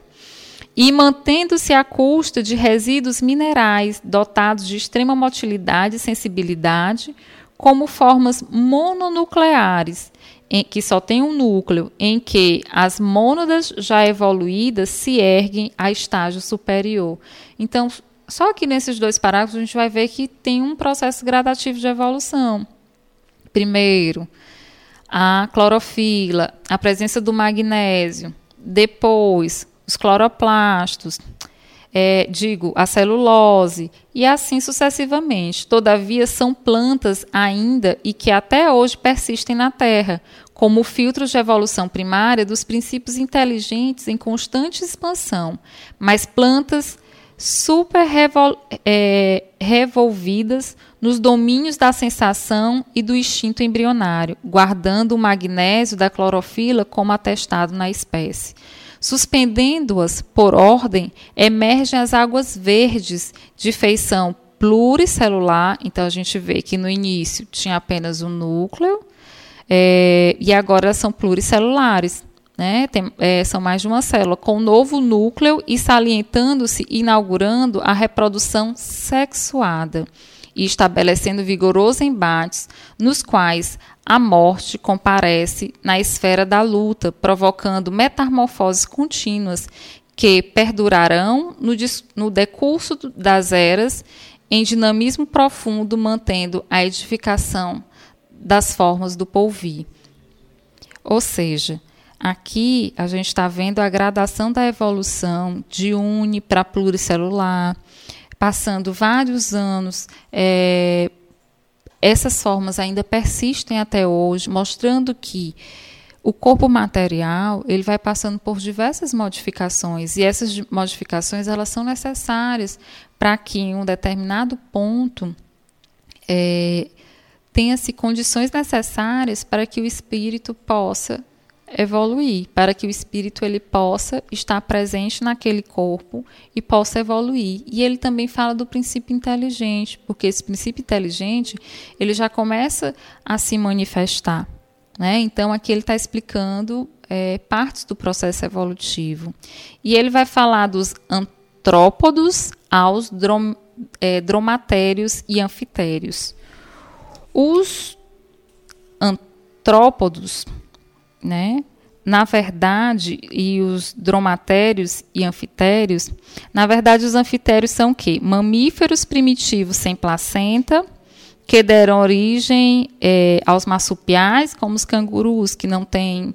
E mantendo-se à custa de resíduos minerais dotados de extrema motilidade e sensibilidade, como formas mononucleares, em que só tem um núcleo, em que as mônadas já evoluídas se erguem a estágio superior. Então, só que nesses dois parágrafos a gente vai ver que tem um processo gradativo de evolução. Primeiro, a clorofila, a presença do magnésio. Depois, os cloroplastos, é, digo, a celulose, e assim sucessivamente. Todavia, são plantas ainda e que até hoje persistem na Terra, como filtros de evolução primária dos princípios inteligentes em constante expansão, mas plantas super revol é, revolvidas nos domínios da sensação e do instinto embrionário, guardando o magnésio da clorofila como atestado na espécie. Suspendendo-as por ordem, emergem as águas verdes de feição pluricelular. Então a gente vê que no início tinha apenas um núcleo é, e agora são pluricelulares né, tem, é, são mais de uma célula, com novo núcleo e salientando-se, inaugurando a reprodução sexuada e estabelecendo vigorosos embates nos quais a morte comparece na esfera da luta, provocando metamorfoses contínuas que perdurarão no, no decurso das eras em dinamismo profundo, mantendo a edificação das formas do polvir. Ou seja, Aqui a gente está vendo a gradação da evolução de uni para pluricelular, passando vários anos. É, essas formas ainda persistem até hoje, mostrando que o corpo material ele vai passando por diversas modificações e essas modificações elas são necessárias para que em um determinado ponto é, tenha-se condições necessárias para que o espírito possa evoluir, para que o espírito ele possa estar presente naquele corpo e possa evoluir. E ele também fala do princípio inteligente, porque esse princípio inteligente ele já começa a se manifestar. Né? Então, aqui ele está explicando é, partes do processo evolutivo. E ele vai falar dos antrópodos aos drom, é, dromatérios e anfitérios. Os antrópodos, né, na verdade, e os dromatérios e anfitérios, na verdade, os anfitérios são o quê? Mamíferos primitivos sem placenta que deram origem é, aos marsupiais, como os cangurus, que não têm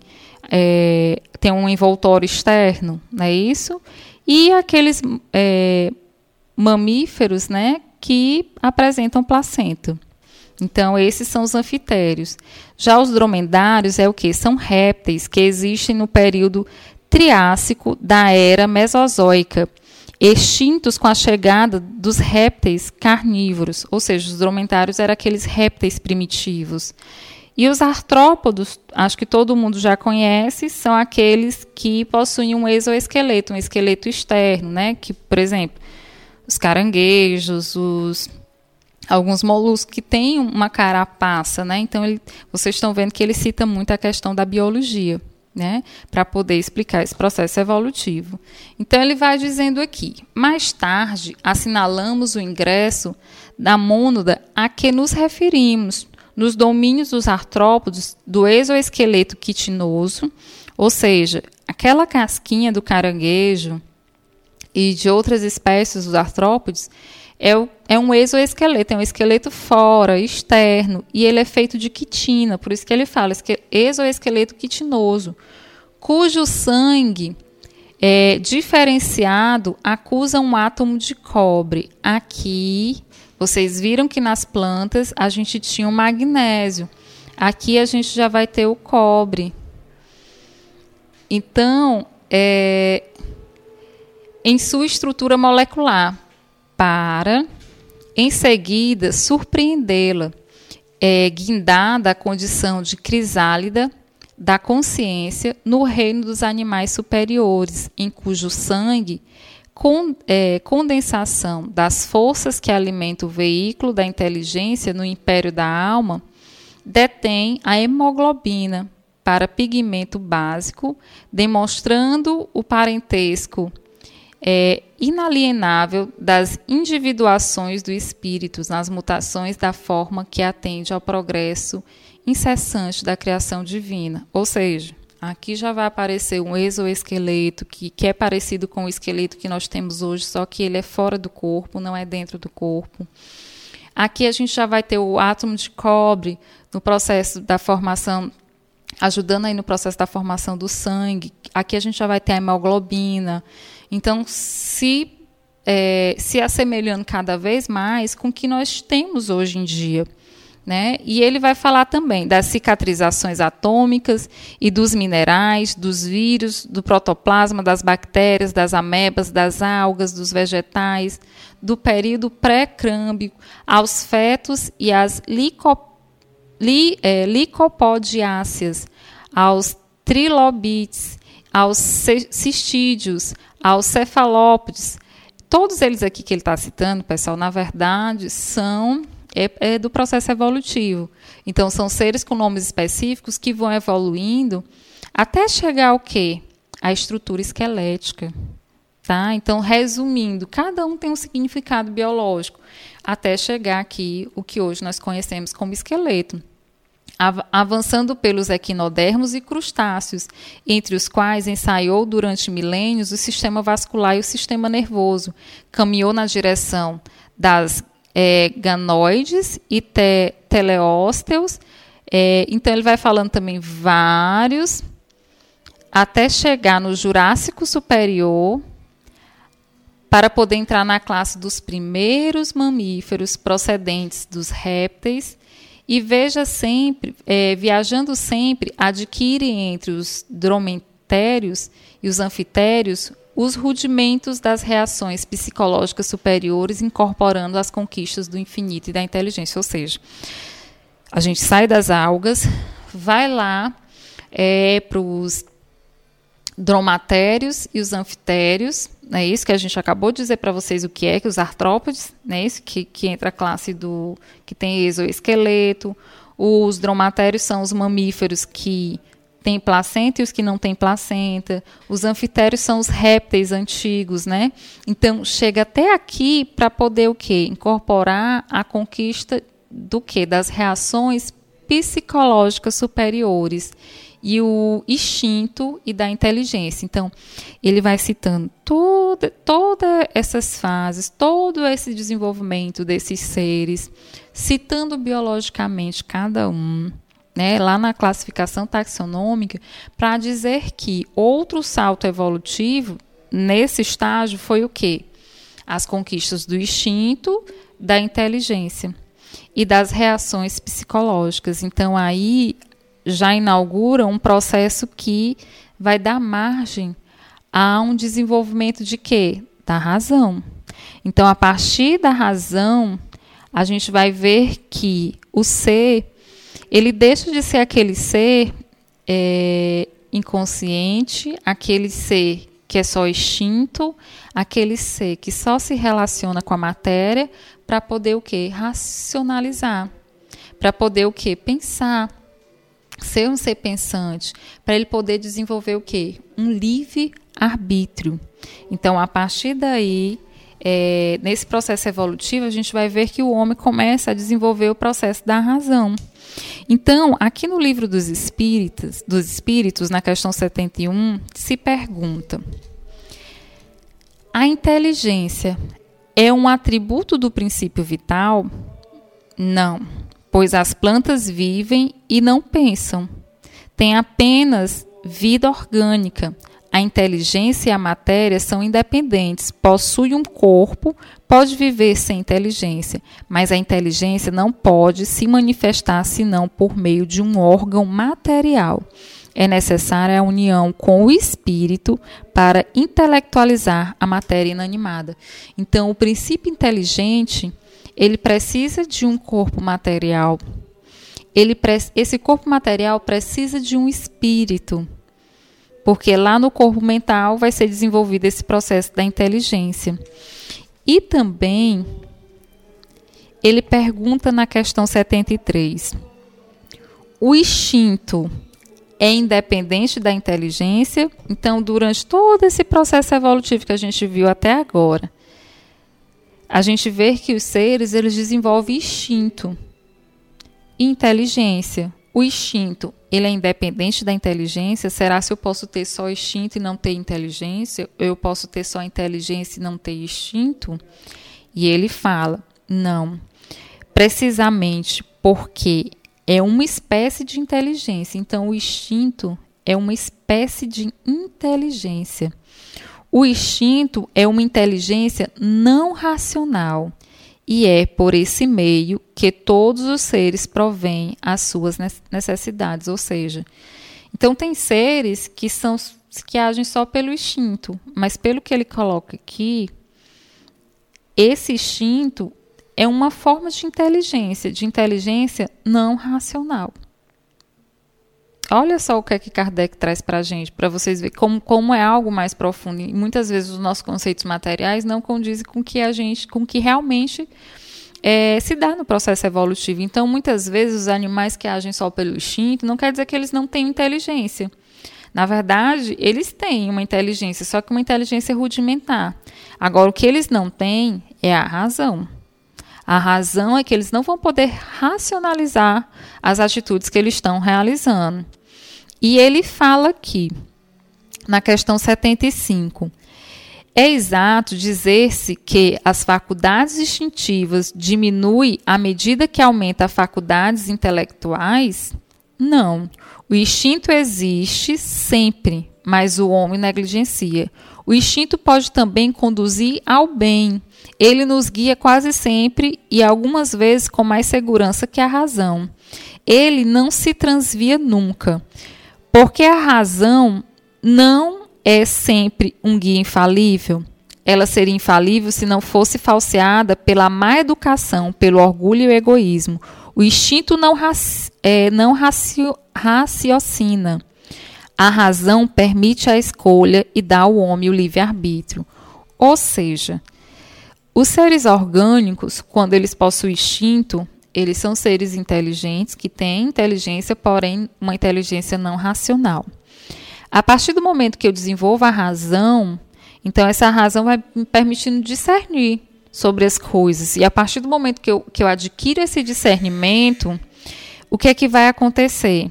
é, tem um envoltório externo, não é isso? E aqueles é, mamíferos né, que apresentam placenta. Então, esses são os anfitérios. Já os dromedários é o que? São répteis que existem no período Triássico da era Mesozoica extintos com a chegada dos répteis carnívoros, ou seja, os dromedários eram aqueles répteis primitivos. E os artrópodos, acho que todo mundo já conhece, são aqueles que possuem um exoesqueleto, um esqueleto externo, né? Que, por exemplo, os caranguejos, os alguns moluscos que têm uma carapaça, né? Então ele, vocês estão vendo que ele cita muito a questão da biologia né, para poder explicar esse processo evolutivo. Então, ele vai dizendo aqui: mais tarde, assinalamos o ingresso da mônada a que nos referimos, nos domínios dos artrópodes do exoesqueleto quitinoso, ou seja, aquela casquinha do caranguejo e de outras espécies dos artrópodes é, é um exoesqueleto, é um esqueleto fora, externo, e ele é feito de quitina, por isso que ele fala exoesqueleto quitinoso, cujo sangue é, diferenciado acusa um átomo de cobre. Aqui, vocês viram que nas plantas a gente tinha o magnésio. Aqui a gente já vai ter o cobre. Então, é, em sua estrutura molecular, para, em seguida, surpreendê-la, é, guindada a condição de crisálida da consciência no reino dos animais superiores, em cujo sangue com, é, condensação das forças que alimentam o veículo da inteligência no império da alma detém a hemoglobina para pigmento básico, demonstrando o parentesco é, inalienável das individuações do espírito nas mutações da forma que atende ao progresso incessante da criação divina. Ou seja, aqui já vai aparecer um exoesqueleto que, que é parecido com o esqueleto que nós temos hoje, só que ele é fora do corpo, não é dentro do corpo. Aqui a gente já vai ter o átomo de cobre no processo da formação, ajudando aí no processo da formação do sangue. Aqui a gente já vai ter a hemoglobina. Então, se, é, se assemelhando cada vez mais com o que nós temos hoje em dia. Né? E ele vai falar também das cicatrizações atômicas e dos minerais, dos vírus, do protoplasma, das bactérias, das amebas, das algas, dos vegetais, do período pré-crâmbio aos fetos e às lico, li, é, licopodiáceas, aos trilobites, aos cistídeos, aos cefalópodes. Todos eles aqui que ele está citando, pessoal, na verdade, são é, é do processo evolutivo. Então, são seres com nomes específicos que vão evoluindo até chegar ao quê? A estrutura esquelética. Tá? Então, resumindo, cada um tem um significado biológico, até chegar aqui o que hoje nós conhecemos como esqueleto avançando pelos equinodermos e crustáceos, entre os quais ensaiou durante milênios o sistema vascular e o sistema nervoso, caminhou na direção das é, ganoides e te, teleósteos. É, então, ele vai falando também vários até chegar no Jurássico Superior, para poder entrar na classe dos primeiros mamíferos procedentes dos répteis e veja sempre, é, viajando sempre, adquire entre os drometérios e os anfitérios os rudimentos das reações psicológicas superiores, incorporando as conquistas do infinito e da inteligência. Ou seja, a gente sai das algas, vai lá é, para os dromatérios e os anfitérios, é isso que a gente acabou de dizer para vocês o que é que os artrópodes, né, isso que, que entra a classe do que tem exoesqueleto, os dromatérios são os mamíferos que têm placenta e os que não têm placenta, os anfitérios são os répteis antigos, né? Então chega até aqui para poder o quê? Incorporar a conquista do que das reações psicológicas superiores e o instinto e da inteligência. Então, ele vai citando toda, todas essas fases, todo esse desenvolvimento desses seres, citando biologicamente cada um. Né, lá na classificação taxonômica, para dizer que outro salto evolutivo nesse estágio foi o quê? As conquistas do instinto, da inteligência e das reações psicológicas. Então aí já inaugura um processo que vai dar margem a um desenvolvimento de quê? Da razão. Então, a partir da razão, a gente vai ver que o ser, ele deixa de ser aquele ser é, inconsciente, aquele ser que é só instinto, aquele ser que só se relaciona com a matéria para poder o quê? Racionalizar, para poder o quê? Pensar, ser um ser pensante, para ele poder desenvolver o quê? Um livre arbítrio. Então, a partir daí, é, nesse processo evolutivo, a gente vai ver que o homem começa a desenvolver o processo da razão. Então, aqui no livro dos espíritos, dos espíritos, na questão 71, se pergunta: a inteligência é um atributo do princípio vital? Não pois as plantas vivem e não pensam. Têm apenas vida orgânica. A inteligência e a matéria são independentes. Possui um corpo, pode viver sem inteligência, mas a inteligência não pode se manifestar senão por meio de um órgão material. É necessária a união com o espírito para intelectualizar a matéria inanimada. Então, o princípio inteligente ele precisa de um corpo material. Ele, esse corpo material precisa de um espírito, porque lá no corpo mental vai ser desenvolvido esse processo da inteligência. E também ele pergunta na questão 73: o instinto é independente da inteligência? Então, durante todo esse processo evolutivo que a gente viu até agora, a gente vê que os seres eles desenvolvem instinto inteligência. O instinto, ele é independente da inteligência? Será se eu posso ter só instinto e não ter inteligência? Eu posso ter só inteligência e não ter instinto? E ele fala: não. Precisamente porque é uma espécie de inteligência. Então, o instinto é uma espécie de inteligência. O instinto é uma inteligência não racional e é por esse meio que todos os seres provêm as suas necessidades, ou seja, então tem seres que são que agem só pelo instinto, mas pelo que ele coloca aqui, esse instinto é uma forma de inteligência, de inteligência não racional. Olha só o que é que Kardec traz para a gente, para vocês verem como, como é algo mais profundo. E muitas vezes os nossos conceitos materiais não condizem com que a gente, com que realmente é, se dá no processo evolutivo. Então, muitas vezes os animais que agem só pelo instinto não quer dizer que eles não têm inteligência. Na verdade, eles têm uma inteligência, só que uma inteligência rudimentar. Agora, o que eles não têm é a razão. A razão é que eles não vão poder racionalizar as atitudes que eles estão realizando. E ele fala aqui, na questão 75, é exato dizer-se que as faculdades instintivas diminuem à medida que aumenta as faculdades intelectuais? Não. O instinto existe sempre, mas o homem negligencia. O instinto pode também conduzir ao bem. Ele nos guia quase sempre e algumas vezes com mais segurança que a razão. Ele não se transvia nunca, porque a razão não é sempre um guia infalível. Ela seria infalível se não fosse falseada pela má educação, pelo orgulho e o egoísmo. O instinto não, raci é, não racio raciocina. A razão permite a escolha e dá ao homem o livre-arbítrio. Ou seja, os seres orgânicos, quando eles possuem instinto, eles são seres inteligentes que têm inteligência, porém uma inteligência não racional. A partir do momento que eu desenvolvo a razão, então, essa razão vai me permitindo discernir sobre as coisas. E a partir do momento que eu, que eu adquiro esse discernimento, o que é que vai acontecer?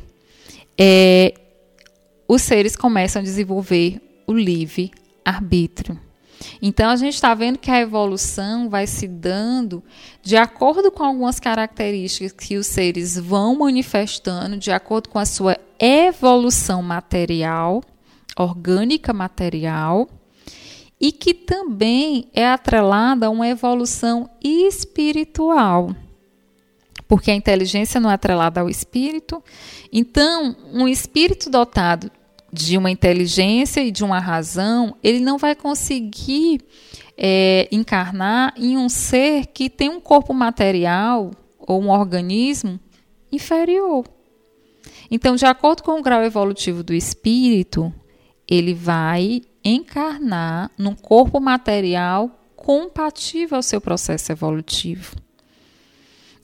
É, os seres começam a desenvolver o livre arbítrio. Então a gente está vendo que a evolução vai se dando de acordo com algumas características que os seres vão manifestando, de acordo com a sua evolução material, orgânica material, e que também é atrelada a uma evolução espiritual. Porque a inteligência não é atrelada ao espírito. Então, um espírito dotado de uma inteligência e de uma razão, ele não vai conseguir é, encarnar em um ser que tem um corpo material ou um organismo inferior. Então, de acordo com o grau evolutivo do espírito, ele vai encarnar num corpo material compatível ao seu processo evolutivo.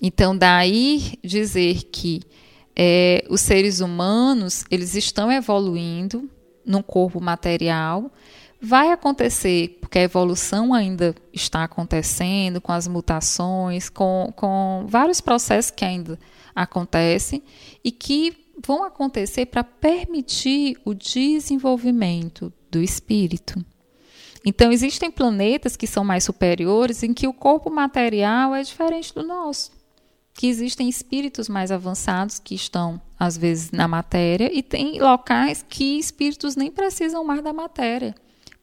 Então, daí dizer que é, os seres humanos eles estão evoluindo num corpo material, vai acontecer, porque a evolução ainda está acontecendo, com as mutações, com, com vários processos que ainda acontecem e que vão acontecer para permitir o desenvolvimento do espírito. Então, existem planetas que são mais superiores em que o corpo material é diferente do nosso. Que existem espíritos mais avançados que estão, às vezes, na matéria, e tem locais que espíritos nem precisam mais da matéria,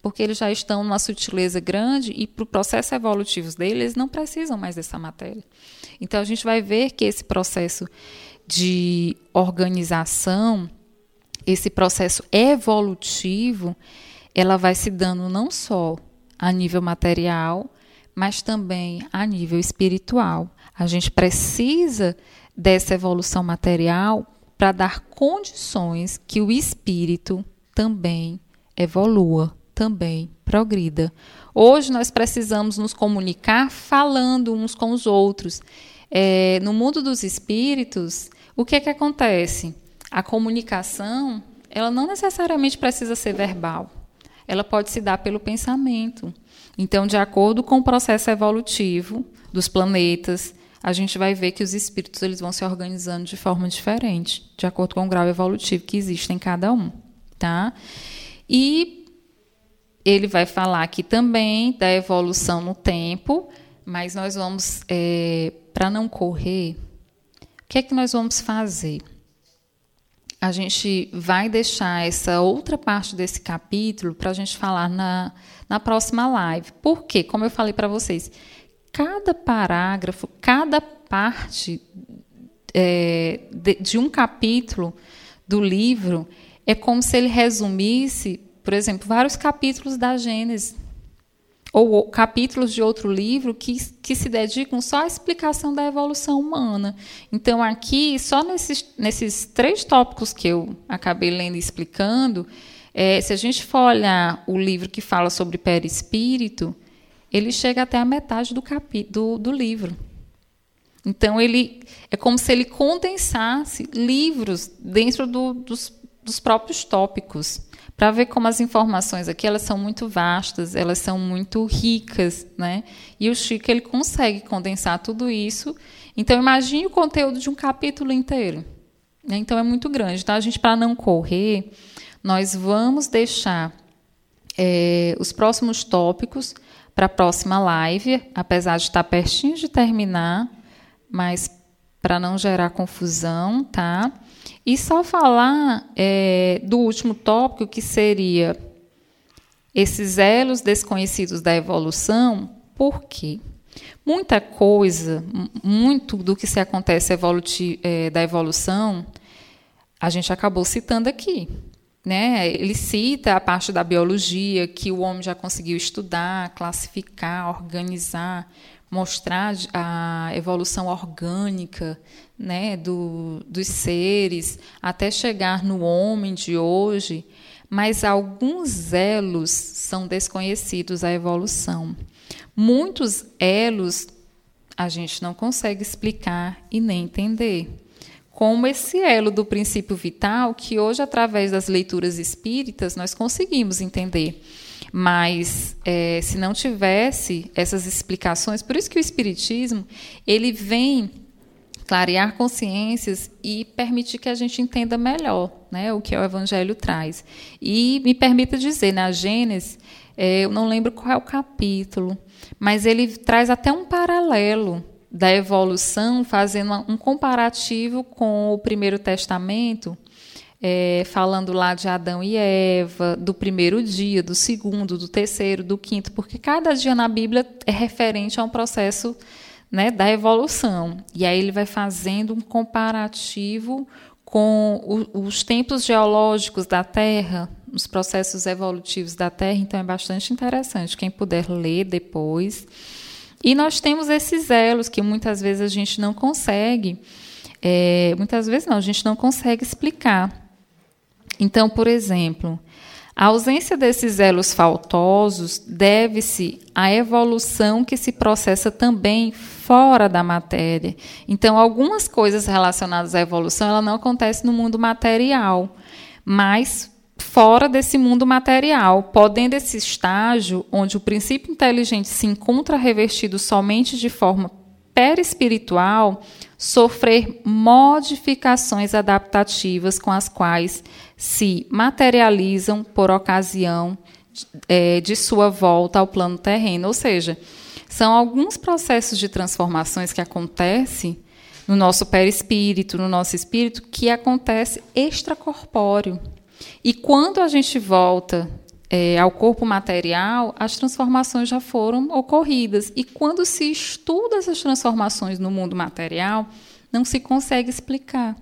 porque eles já estão numa sutileza grande e, para o processo evolutivo deles, eles não precisam mais dessa matéria. Então, a gente vai ver que esse processo de organização, esse processo evolutivo, ela vai se dando não só a nível material, mas também a nível espiritual. A gente precisa dessa evolução material para dar condições que o espírito também evolua, também progrida. Hoje nós precisamos nos comunicar falando uns com os outros. É, no mundo dos espíritos, o que é que acontece? A comunicação, ela não necessariamente precisa ser verbal. Ela pode se dar pelo pensamento. Então, de acordo com o processo evolutivo dos planetas, a gente vai ver que os espíritos eles vão se organizando de forma diferente, de acordo com o grau evolutivo que existe em cada um, tá? E ele vai falar aqui também da evolução no tempo, mas nós vamos, é, para não correr, o que é que nós vamos fazer? A gente vai deixar essa outra parte desse capítulo para a gente falar na, na próxima live. Por quê? Como eu falei para vocês, cada parágrafo, cada parte é, de, de um capítulo do livro é como se ele resumisse, por exemplo, vários capítulos da Gênesis ou capítulos de outro livro que, que se dedicam só à explicação da evolução humana. Então, aqui, só nesses, nesses três tópicos que eu acabei lendo e explicando, é, se a gente for olhar o livro que fala sobre perispírito, ele chega até a metade do, capi, do, do livro. Então, ele é como se ele condensasse livros dentro do, dos, dos próprios tópicos para ver como as informações aqui elas são muito vastas, elas são muito ricas, né? E o Chico ele consegue condensar tudo isso. Então imagine o conteúdo de um capítulo inteiro. Né? Então é muito grande. Então a gente para não correr, nós vamos deixar é, os próximos tópicos para a próxima live, apesar de estar pertinho de terminar, mas para não gerar confusão, tá? E só falar é, do último tópico, que seria esses elos desconhecidos da evolução, por quê? Muita coisa, muito do que se acontece é, da evolução, a gente acabou citando aqui. Né? Ele cita a parte da biologia que o homem já conseguiu estudar, classificar, organizar, mostrar a evolução orgânica né, do, dos seres, até chegar no homem de hoje, mas alguns elos são desconhecidos à evolução. Muitos elos a gente não consegue explicar e nem entender. Como esse elo do princípio vital, que hoje, através das leituras espíritas, nós conseguimos entender. Mas é, se não tivesse essas explicações, por isso que o Espiritismo ele vem clarear consciências e permitir que a gente entenda melhor né, o que o Evangelho traz. E me permita dizer, na Gênesis, é, eu não lembro qual é o capítulo, mas ele traz até um paralelo da evolução, fazendo um comparativo com o Primeiro Testamento, é, falando lá de Adão e Eva, do primeiro dia, do segundo, do terceiro, do quinto, porque cada dia na Bíblia é referente a um processo né, da evolução. E aí ele vai fazendo um comparativo com o, os tempos geológicos da Terra, os processos evolutivos da Terra, então é bastante interessante. Quem puder ler depois. E nós temos esses elos que muitas vezes a gente não consegue, é, muitas vezes não, a gente não consegue explicar. Então, por exemplo, a ausência desses elos faltosos deve-se à evolução que se processa também fora da matéria. Então, algumas coisas relacionadas à evolução ela não acontece no mundo material, mas fora desse mundo material, podendo esse estágio onde o princípio inteligente se encontra revestido somente de forma perispiritual, sofrer modificações adaptativas com as quais se materializam por ocasião é, de sua volta ao plano terreno. Ou seja, são alguns processos de transformações que acontecem no nosso perispírito, no nosso espírito, que acontece extracorpóreo. E quando a gente volta é, ao corpo material, as transformações já foram ocorridas. E quando se estuda essas transformações no mundo material, não se consegue explicar.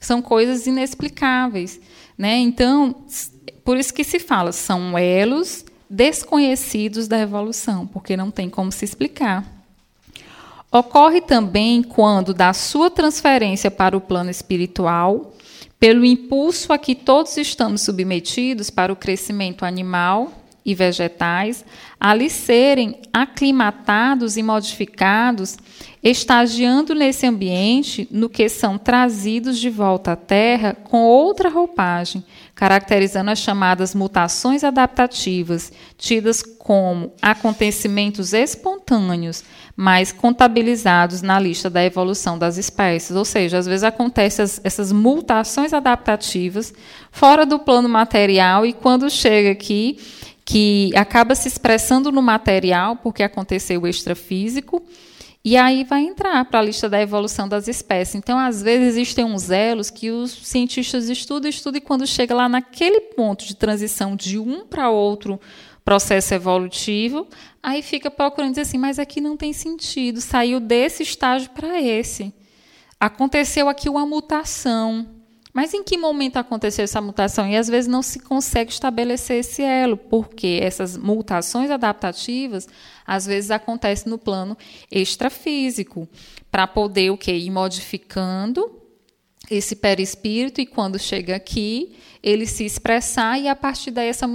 São coisas inexplicáveis. Né? Então, por isso que se fala, são elos desconhecidos da evolução, porque não tem como se explicar. Ocorre também quando, da sua transferência para o plano espiritual, pelo impulso a que todos estamos submetidos para o crescimento animal e vegetais, ali serem aclimatados e modificados, estagiando nesse ambiente no que são trazidos de volta à Terra com outra roupagem, caracterizando as chamadas mutações adaptativas, tidas como acontecimentos espontâneos, mas contabilizados na lista da evolução das espécies. Ou seja, às vezes acontecem essas mutações adaptativas fora do plano material e quando chega aqui que acaba se expressando no material, porque aconteceu extrafísico, e aí vai entrar para a lista da evolução das espécies. Então, às vezes, existem uns elos que os cientistas estudam, estudam, e quando chega lá naquele ponto de transição de um para outro processo evolutivo, aí fica procurando dizer assim, mas aqui não tem sentido, saiu desse estágio para esse. Aconteceu aqui uma mutação. Mas em que momento aconteceu essa mutação? E às vezes não se consegue estabelecer esse elo, porque essas mutações adaptativas às vezes acontecem no plano extrafísico, para poder o que ir modificando esse perispírito e quando chega aqui, ele se expressar e a partir daí essa,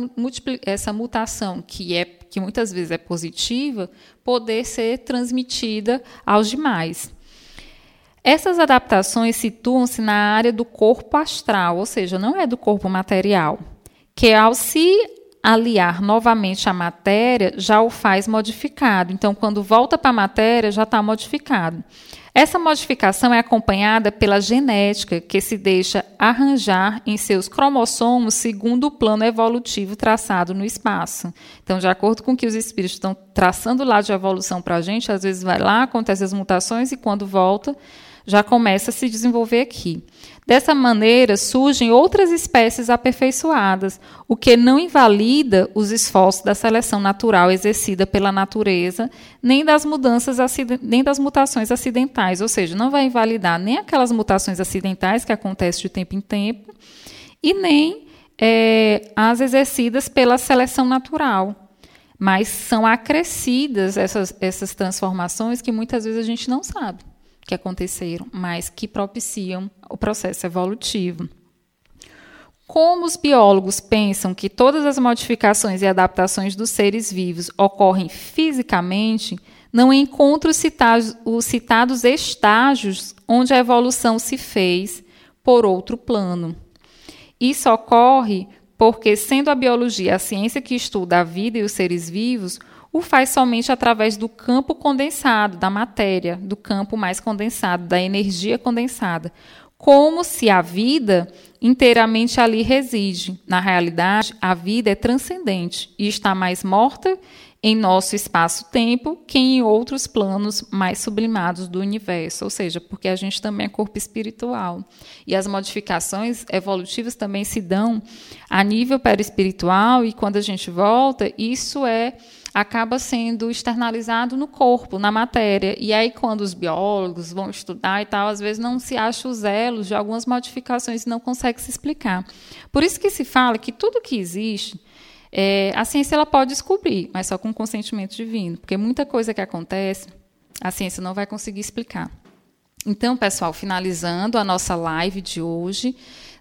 essa mutação, que é que muitas vezes é positiva, poder ser transmitida aos demais. Essas adaptações situam-se na área do corpo astral, ou seja, não é do corpo material, que ao se aliar novamente à matéria já o faz modificado. Então, quando volta para a matéria, já está modificado. Essa modificação é acompanhada pela genética, que se deixa arranjar em seus cromossomos segundo o plano evolutivo traçado no espaço. Então, de acordo com o que os espíritos estão traçando lá de evolução para a gente, às vezes vai lá, acontece as mutações e quando volta, já começa a se desenvolver aqui. Dessa maneira, surgem outras espécies aperfeiçoadas, o que não invalida os esforços da seleção natural exercida pela natureza, nem das mudanças nem das mutações acidentais, ou seja, não vai invalidar nem aquelas mutações acidentais que acontecem de tempo em tempo, e nem é, as exercidas pela seleção natural. Mas são acrescidas essas, essas transformações que muitas vezes a gente não sabe que aconteceram, mas que propiciam o processo evolutivo. Como os biólogos pensam que todas as modificações e adaptações dos seres vivos ocorrem fisicamente, não citados, os citados estágios onde a evolução se fez por outro plano. Isso ocorre porque, sendo a biologia a ciência que estuda a vida e os seres vivos, o faz somente através do campo condensado, da matéria, do campo mais condensado, da energia condensada, como se a vida inteiramente ali reside. Na realidade, a vida é transcendente e está mais morta em nosso espaço-tempo que em outros planos mais sublimados do universo, ou seja, porque a gente também é corpo espiritual. E as modificações evolutivas também se dão a nível perispiritual e quando a gente volta, isso é acaba sendo externalizado no corpo, na matéria. E aí, quando os biólogos vão estudar e tal, às vezes não se acha os elos de algumas modificações e não consegue se explicar. Por isso que se fala que tudo que existe, é, a ciência ela pode descobrir, mas só com consentimento divino, porque muita coisa que acontece, a ciência não vai conseguir explicar. Então, pessoal, finalizando a nossa live de hoje,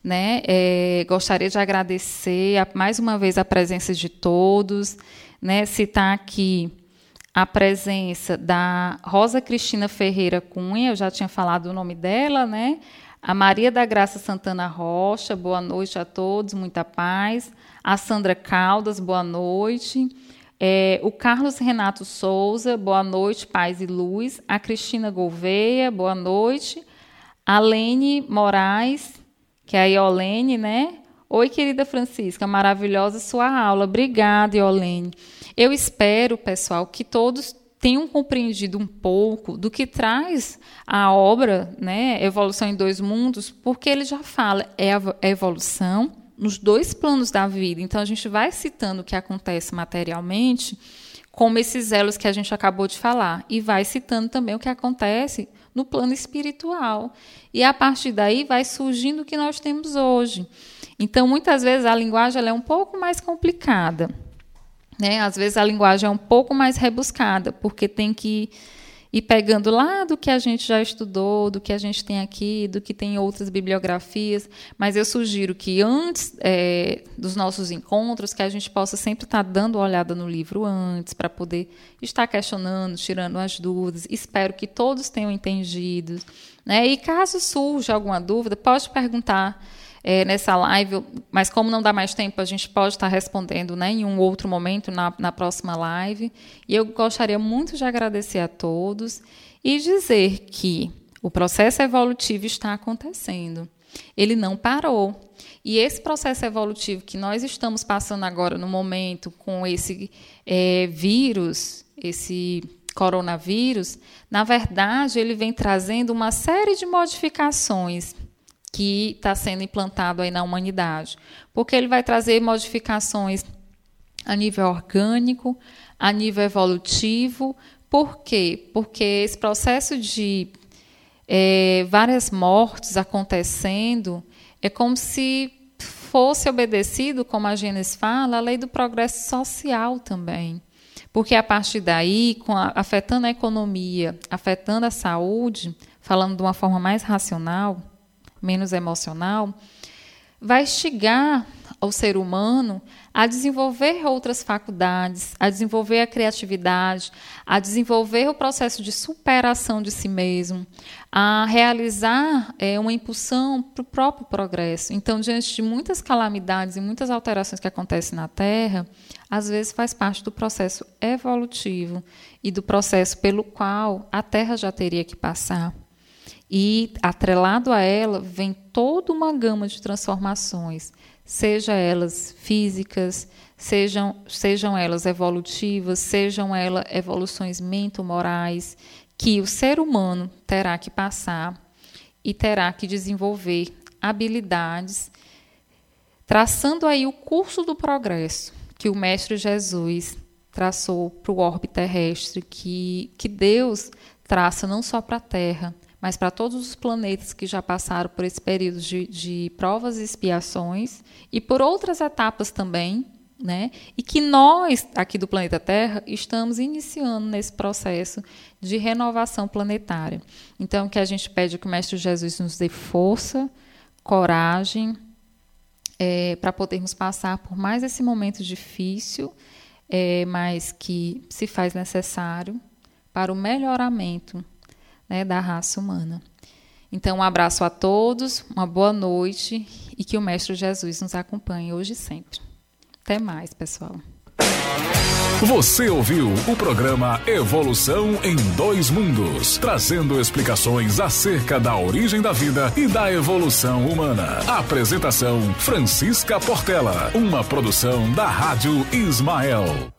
né, é, gostaria de agradecer a, mais uma vez a presença de todos né, citar aqui a presença da Rosa Cristina Ferreira Cunha, eu já tinha falado o nome dela, né? A Maria da Graça Santana Rocha, boa noite a todos, muita paz. A Sandra Caldas, boa noite. É, o Carlos Renato Souza, boa noite, paz e luz. A Cristina Gouveia, boa noite. A Lene Moraes, que é a Iolene, né? Oi, querida Francisca, maravilhosa sua aula. Obrigada, Iolene. Eu espero, pessoal, que todos tenham compreendido um pouco do que traz a obra, né, Evolução em Dois Mundos, porque ele já fala é a evolução nos dois planos da vida. Então a gente vai citando o que acontece materialmente, como esses elos que a gente acabou de falar, e vai citando também o que acontece no plano espiritual. E a partir daí vai surgindo o que nós temos hoje. Então, muitas vezes a linguagem é um pouco mais complicada. Né? Às vezes a linguagem é um pouco mais rebuscada, porque tem que ir pegando lá do que a gente já estudou, do que a gente tem aqui, do que tem em outras bibliografias. Mas eu sugiro que antes é, dos nossos encontros, que a gente possa sempre estar dando uma olhada no livro antes, para poder estar questionando, tirando as dúvidas. Espero que todos tenham entendido. Né? E caso surja alguma dúvida, pode perguntar é, nessa live, mas como não dá mais tempo, a gente pode estar respondendo né, em um outro momento, na, na próxima live. E eu gostaria muito de agradecer a todos e dizer que o processo evolutivo está acontecendo. Ele não parou. E esse processo evolutivo que nós estamos passando agora no momento com esse é, vírus, esse coronavírus, na verdade, ele vem trazendo uma série de modificações que está sendo implantado aí na humanidade, porque ele vai trazer modificações a nível orgânico, a nível evolutivo. Por quê? Porque esse processo de é, várias mortes acontecendo é como se fosse obedecido, como a Gênesis fala, a lei do progresso social também. Porque a partir daí, a, afetando a economia, afetando a saúde, falando de uma forma mais racional, menos emocional, vai instigar ao ser humano a desenvolver outras faculdades, a desenvolver a criatividade, a desenvolver o processo de superação de si mesmo, a realizar é, uma impulsão para o próprio progresso. Então, diante de muitas calamidades e muitas alterações que acontecem na Terra, às vezes faz parte do processo evolutivo e do processo pelo qual a Terra já teria que passar. E atrelado a ela vem toda uma gama de transformações, seja elas físicas, sejam, sejam elas evolutivas, sejam elas evoluções mentomorais, que o ser humano terá que passar e terá que desenvolver habilidades, traçando aí o curso do progresso que o Mestre Jesus traçou para o orbe terrestre, que, que Deus traça não só para a Terra, mas para todos os planetas que já passaram por esse período de, de provas e expiações, e por outras etapas também, né? E que nós, aqui do planeta Terra, estamos iniciando nesse processo de renovação planetária. Então, que a gente pede que o Mestre Jesus nos dê força, coragem, é, para podermos passar por mais esse momento difícil, é, mas que se faz necessário para o melhoramento né, da raça humana. Então, um abraço a todos, uma boa noite e que o Mestre Jesus nos acompanhe hoje e sempre. Até mais, pessoal. Você ouviu o programa Evolução em Dois Mundos, trazendo explicações acerca da origem da vida e da evolução humana. Apresentação Francisca Portela, uma produção da Rádio Ismael.